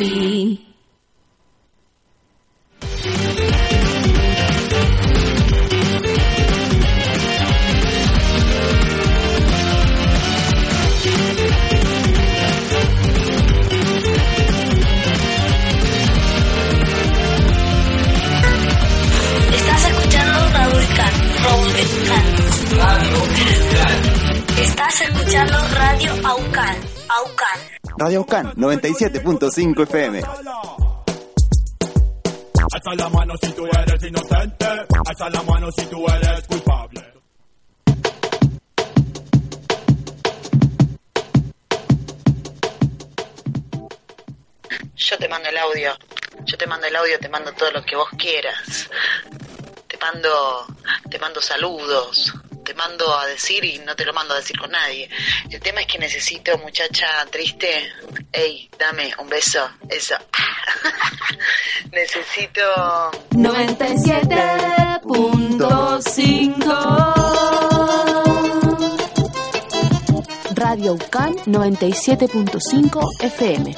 Tu Radio Ocán 97.5 FM. Alza la mano si tú eres inocente. Alza la mano si tú eres culpable. Yo te mando el audio. Yo te mando el audio, te mando todo lo que vos quieras. Te mando, te mando saludos. Te mando a decir y no te lo mando a decir con nadie. El tema es que necesito, muchacha triste, Ey, dame un beso. Eso. Necesito. 97.5 Radio UCAN 97.5 FM.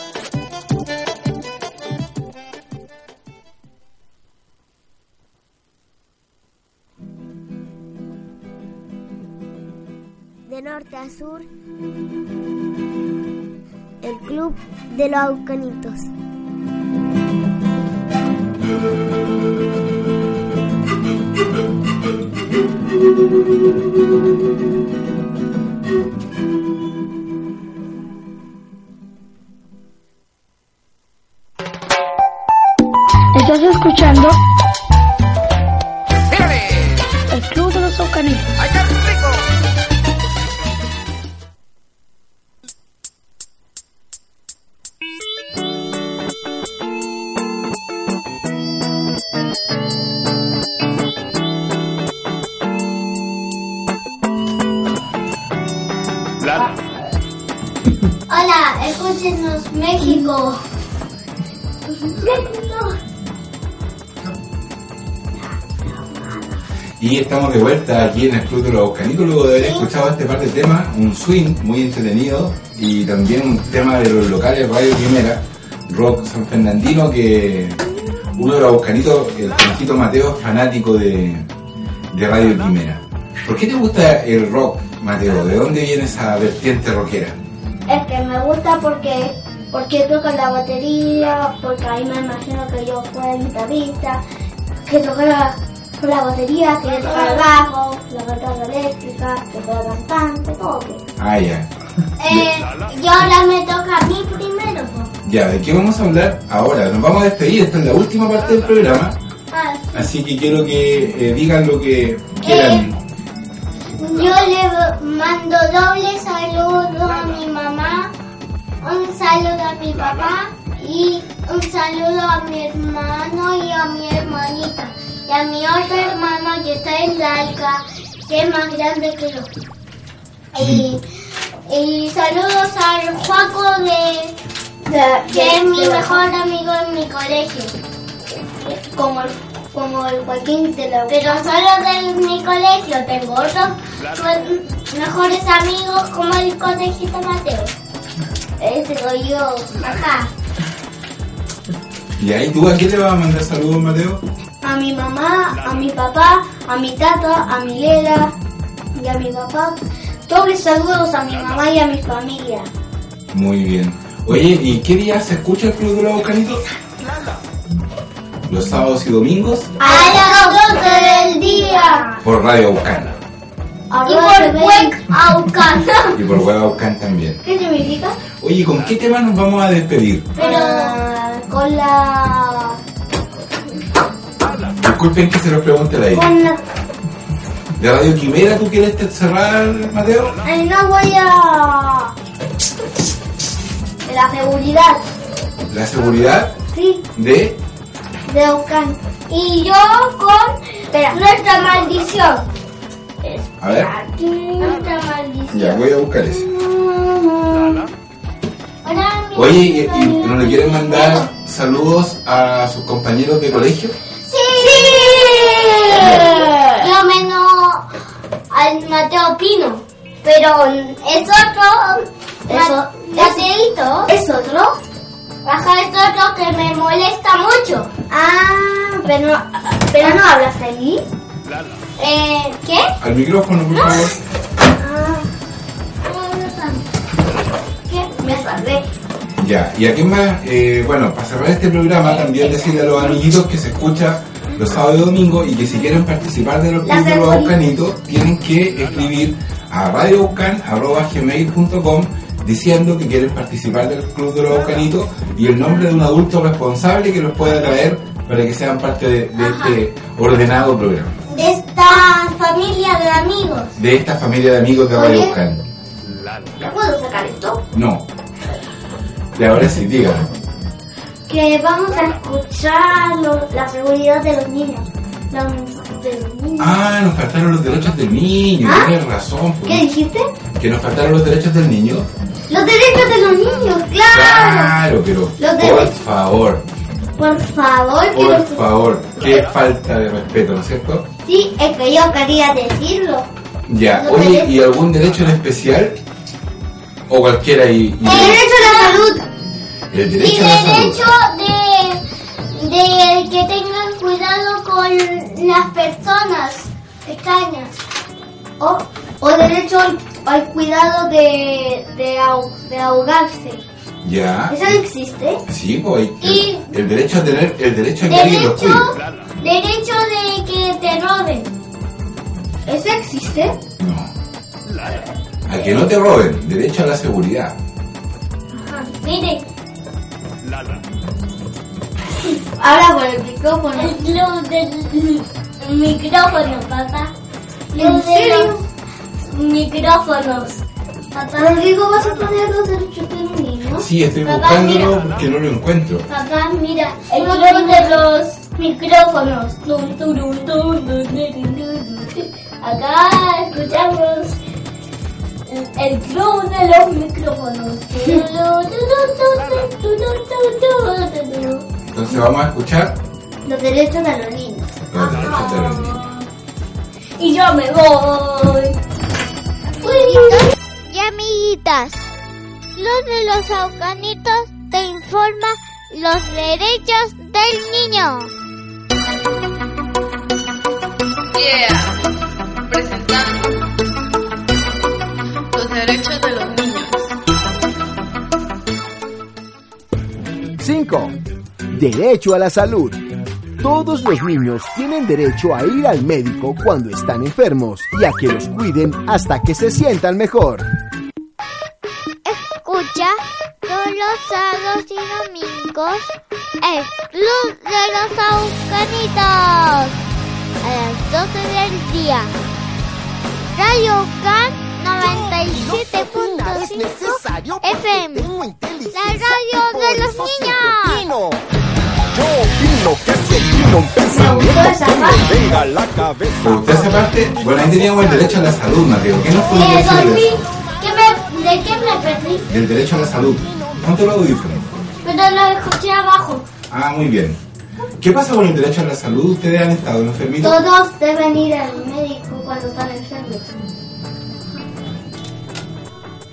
De norte a sur, el Club de los Aucanitos. Estás escuchando el Club de los Aucanitos. Escúchenos México. México. Y estamos de vuelta aquí en el Club de los Canitos, luego de haber escuchado este par de temas, un swing muy entretenido y también un tema de los locales Radio Primera, rock san fernandino, que uno de los Buscanitos, el conejito Mateo, es fanático de, de Radio Primera. ¿Por qué te gusta el rock, Mateo? ¿De dónde viene esa vertiente rockera? Es que me gusta porque porque toca la batería, porque ahí me imagino que yo fuera guitarrista, que tocara con la batería, que tocara el bajo, la guitarra eléctrica, que fuera cantante, todo. Ah, ya. Eh, y ahora me toca a mí primero. ¿no? Ya, ¿de qué vamos a hablar ahora? Nos vamos a despedir, esta es la última parte del programa, Ah, así que quiero que eh, digan lo que quieran. yo le mando doble saludo un saludo a mi papá y un saludo a mi hermano y a mi hermanita. Y a mi otro hermano que está en Lalca, que es más grande que yo. Y, y saludos al Juaco de, que es mi mejor amigo en mi colegio. Como el, como el Joaquín de la Pero solo de mi colegio tengo otros mejores amigos como el colegito Mateo. Ese soy yo, ajá. ¿Y ahí tú a quién le vas a mandar saludos, Mateo? A mi mamá, a mi papá, a mi tata, a mi Lela y a mi papá. Dobles saludos a mi mamá y a mi familia. Muy bien. Oye, ¿y qué día se escucha el Club de los Bocanitos? Los sábados y domingos A las 12 del día. por Radio Aucana Y por Web Aucana. y por Web Aucan también. ¿Qué significa? Oye, ¿con qué tema nos vamos a despedir? Pero con la... Disculpen que se los pregunte la idea. Con la... ¿De Radio Quimera tú quieres te- cerrar, Mateo? Ay, no voy a... De la seguridad. La seguridad Sí, de... de Aucán. Y yo con nuestra maldición. A ver, Nuestra maldición. ya voy a buscar ese. Oye, ¿y, y no le quieren mandar saludos a sus compañeros de colegio? ¡Sí! Yo menos al Mateo Pino. Pero es otro. Eso- Mateito. ¿Es otro? Ajá, es otro que me molesta mucho. Ah, pero, pero no hablas ahí. Eh, ¿Qué? Al micrófono, por favor. ¿Qué? Ya, y aquí más, eh, bueno, para cerrar este programa, también decirle a los amiguitos que se escucha los sábados y domingos y que si quieren participar de los La clubes de los. Aucanitos, tienen que escribir a radioucan.gmail.com diciendo que quieren participar del club de los Aucanitos y el nombre de un adulto responsable que los pueda traer para que sean parte de, de este ordenado programa. De esta familia de amigos. De esta familia de amigos de Radio. Aucan. ¿Ya puedo sacar esto? No. Y ahora sí, dígame. Que vamos a escuchar lo- la seguridad de los niños. Los, de los niños. Ah, nos faltaron los derechos del niño, ¿Ah? tienes razón. pues. ¿Qué dijiste? Que nos faltaron los derechos del niño. Los derechos de los niños, claro. claro, pero Los por favor, Por favor, que por los- favor, qué falta de respeto, ¿no es cierto? Sí, es que yo quería decirlo. Ya, Los oye, derechos. ¿y algún derecho en especial? O cualquiera y, y- El derecho a la salud. El Y derecho salud. derecho de, de que tengan cuidado con las personas extrañas. O, o derecho al, al cuidado de, de, de ahogarse. Ya. ¿Eso no existe? Sí, pues Y- el, el derecho a tener, el derecho a que alguien los Derecho, derecho de que te roben. ¿Eso existe? A que no te roben, derecho a la seguridad. Ajá. Mire. Ahora por el micrófono. El club del micrófono, papá. ¿En serio? Micrófonos. Papá. Rodrigo, ¿vas a poner los derechos de un niño? Sí, estoy Papá, buscándolo mira. porque no lo encuentro. Papá, mira, el club de los micrófonos. Tum, turum, tum, tum, tum, tum, tum. Acá escuchamos el- club de los micrófonos. Entonces vamos a escuchar Los derechos de los niños. los derechos de los niños. Y yo me voy. Y amiguitas, los de los aucanitos te informa los derechos del niño. Yeah, presentando derechos de los niños. 5. Derecho a la salud. Todos los niños tienen derecho a ir al médico cuando están enfermos y a que los cuiden hasta que se sientan mejor. Escucha todos los sábados y domingos el Club de los Aucanitos a las 12 del día. Radio Can 97.5 FM. La radio de los niños. Yo opino que si un pensamiento venga la cabeza. ¿Te gustó esa parte? Bueno, ahí teníamos el derecho a la salud, Mateo. ¿Qué nos Me podrías decir dormí. de eso? ¿Qué me, ¿De qué me perdí? Del derecho a la salud. Ponte los audífonos. Pero lo escuché abajo. Ah, muy bien. ¿Qué pasa con el derecho a la salud? ¿Ustedes han estado enfermitos? Todos deben ir al médico cuando están enfermos.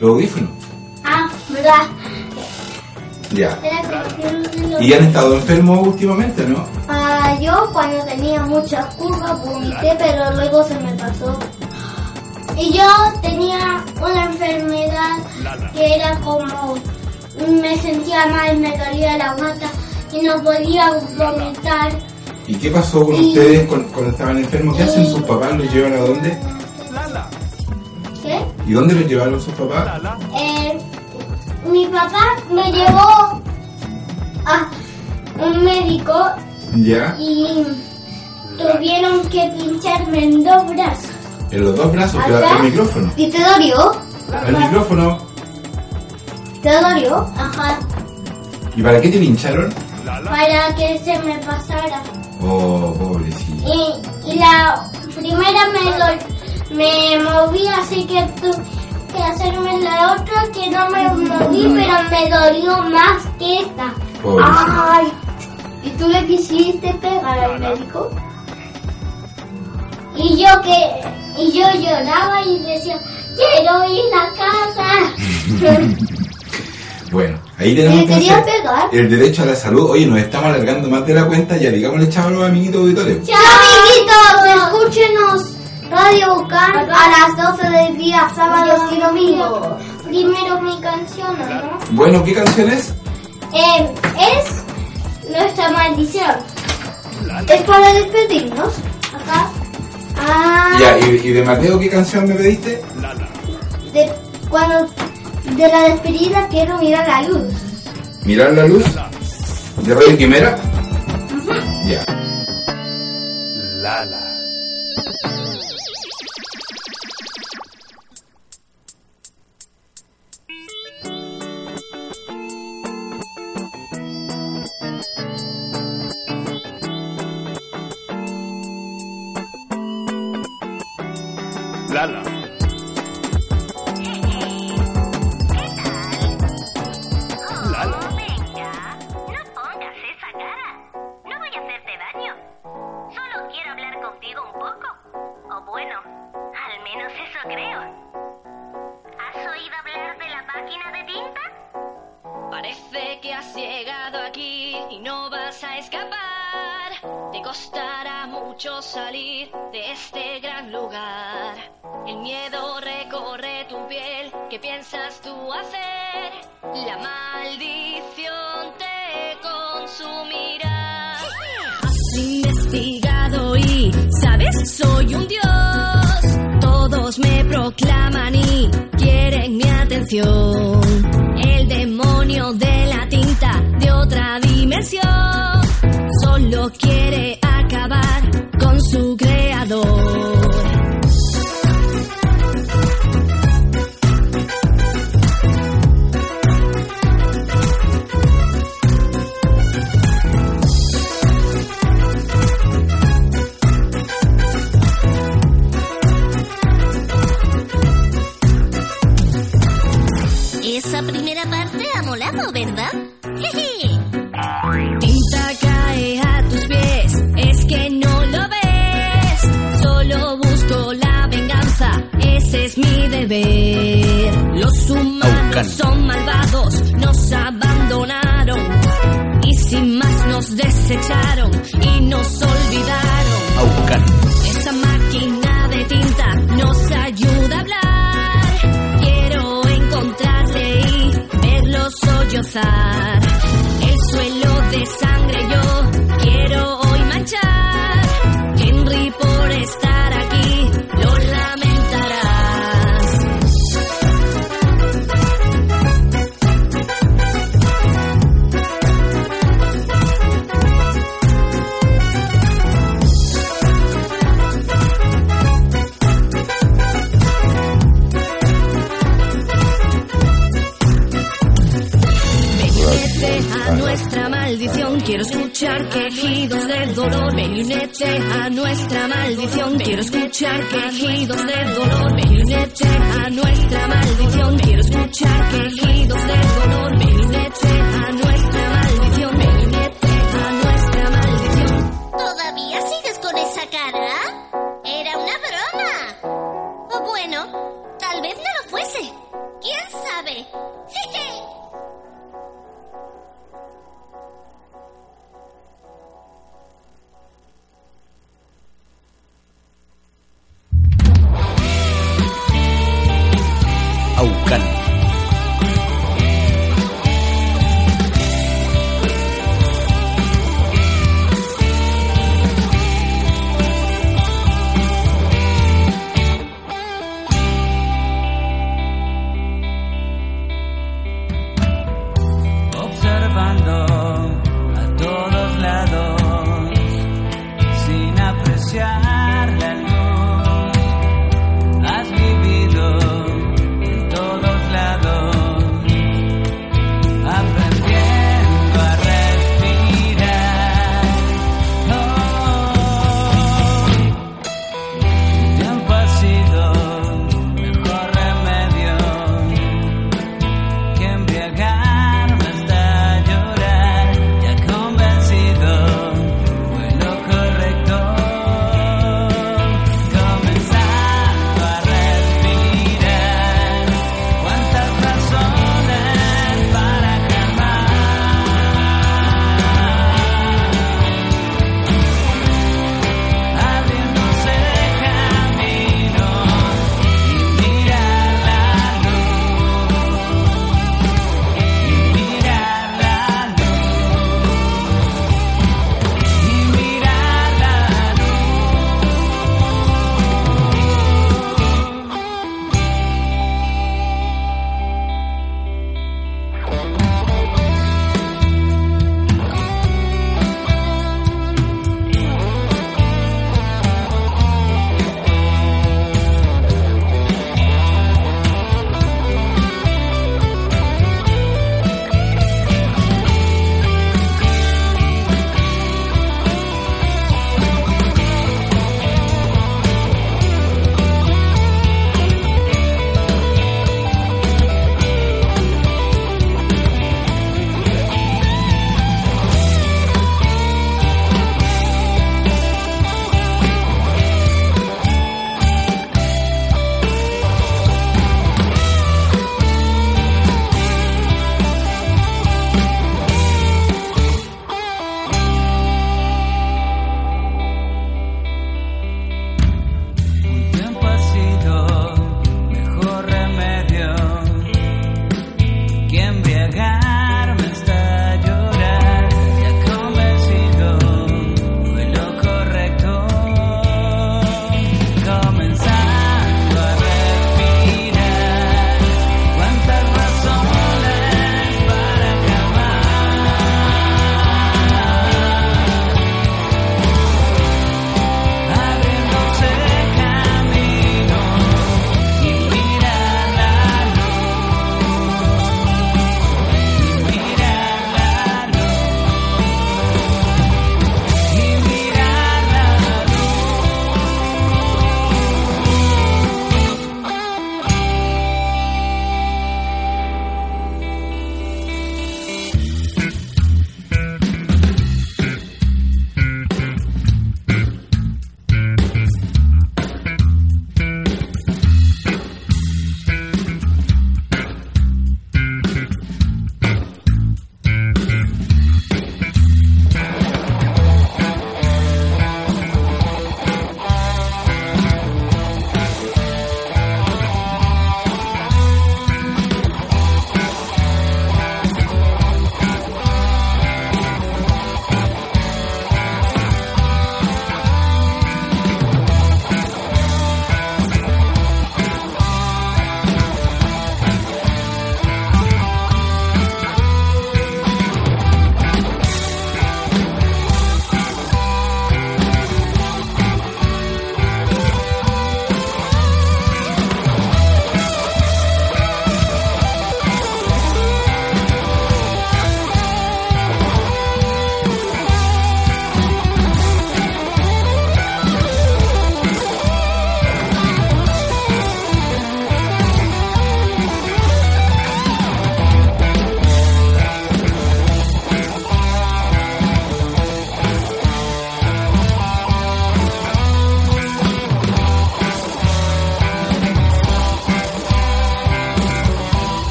Los audífonos. Ah, ¿verdad? Ya. ¿Y han estado enfermos últimamente, no? Ah, yo cuando tenía muchas curvas vomité, pero luego se me pasó. Y yo tenía una enfermedad que era como me sentía mal, me dolía la guata y no podía vomitar. ¿Y qué pasó con Y- ustedes cuando, cuando estaban enfermos? ¿Qué hacen sus papás? ¿Los llevan a dónde? ¿Qué? ¿Y dónde los llevaron sus papás? Eh, mi papá me llevó a un médico Ya. y tuvieron que pincharme en dos brazos. En los dos brazos, Acá. al micrófono. ¿Y te dolió? Al micrófono. ¿Te dolió? Ajá. ¿Y para qué te pincharon? Para que se me pasara. Oh, pobrecito. Y, y la primera me, dol- me moví, así que tuve que hacerme la otra que no me moví, pero me dolió más que esta. Ay. ¿Y tú le quisiste pegar al médico? Y yo que y yo lloraba y decía, quiero ir a casa. Bueno, ahí tenemos ¿Le quería entonces pegar? el derecho a la salud. Oye, nos estamos alargando más de la cuenta. Ya digámosle chao a los amiguitos auditores. ¡Chao, amiguitos! Escúchenos Radio Bucan a las 12 del día, sábados y domingos. Primero mi canción, ¿no? Bueno, ¿qué canción es? Eh, es nuestra maldición. Es para despedirnos. Acá. Ah, Ya, ¿y, y de Mateo qué canción me pediste? de, cuando de la despedida quiero mirar la luz. Mirar la luz de Radio Quimera. Ya. Lala. Lala. Quiero escuchar quejidos de dolor, me a nuestra maldición. Quiero escuchar quejidos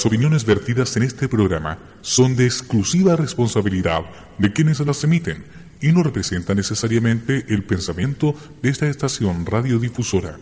Las opiniones vertidas en este programa son de exclusiva responsabilidad de quienes las emiten y no representan necesariamente el pensamiento de esta estación radiodifusora.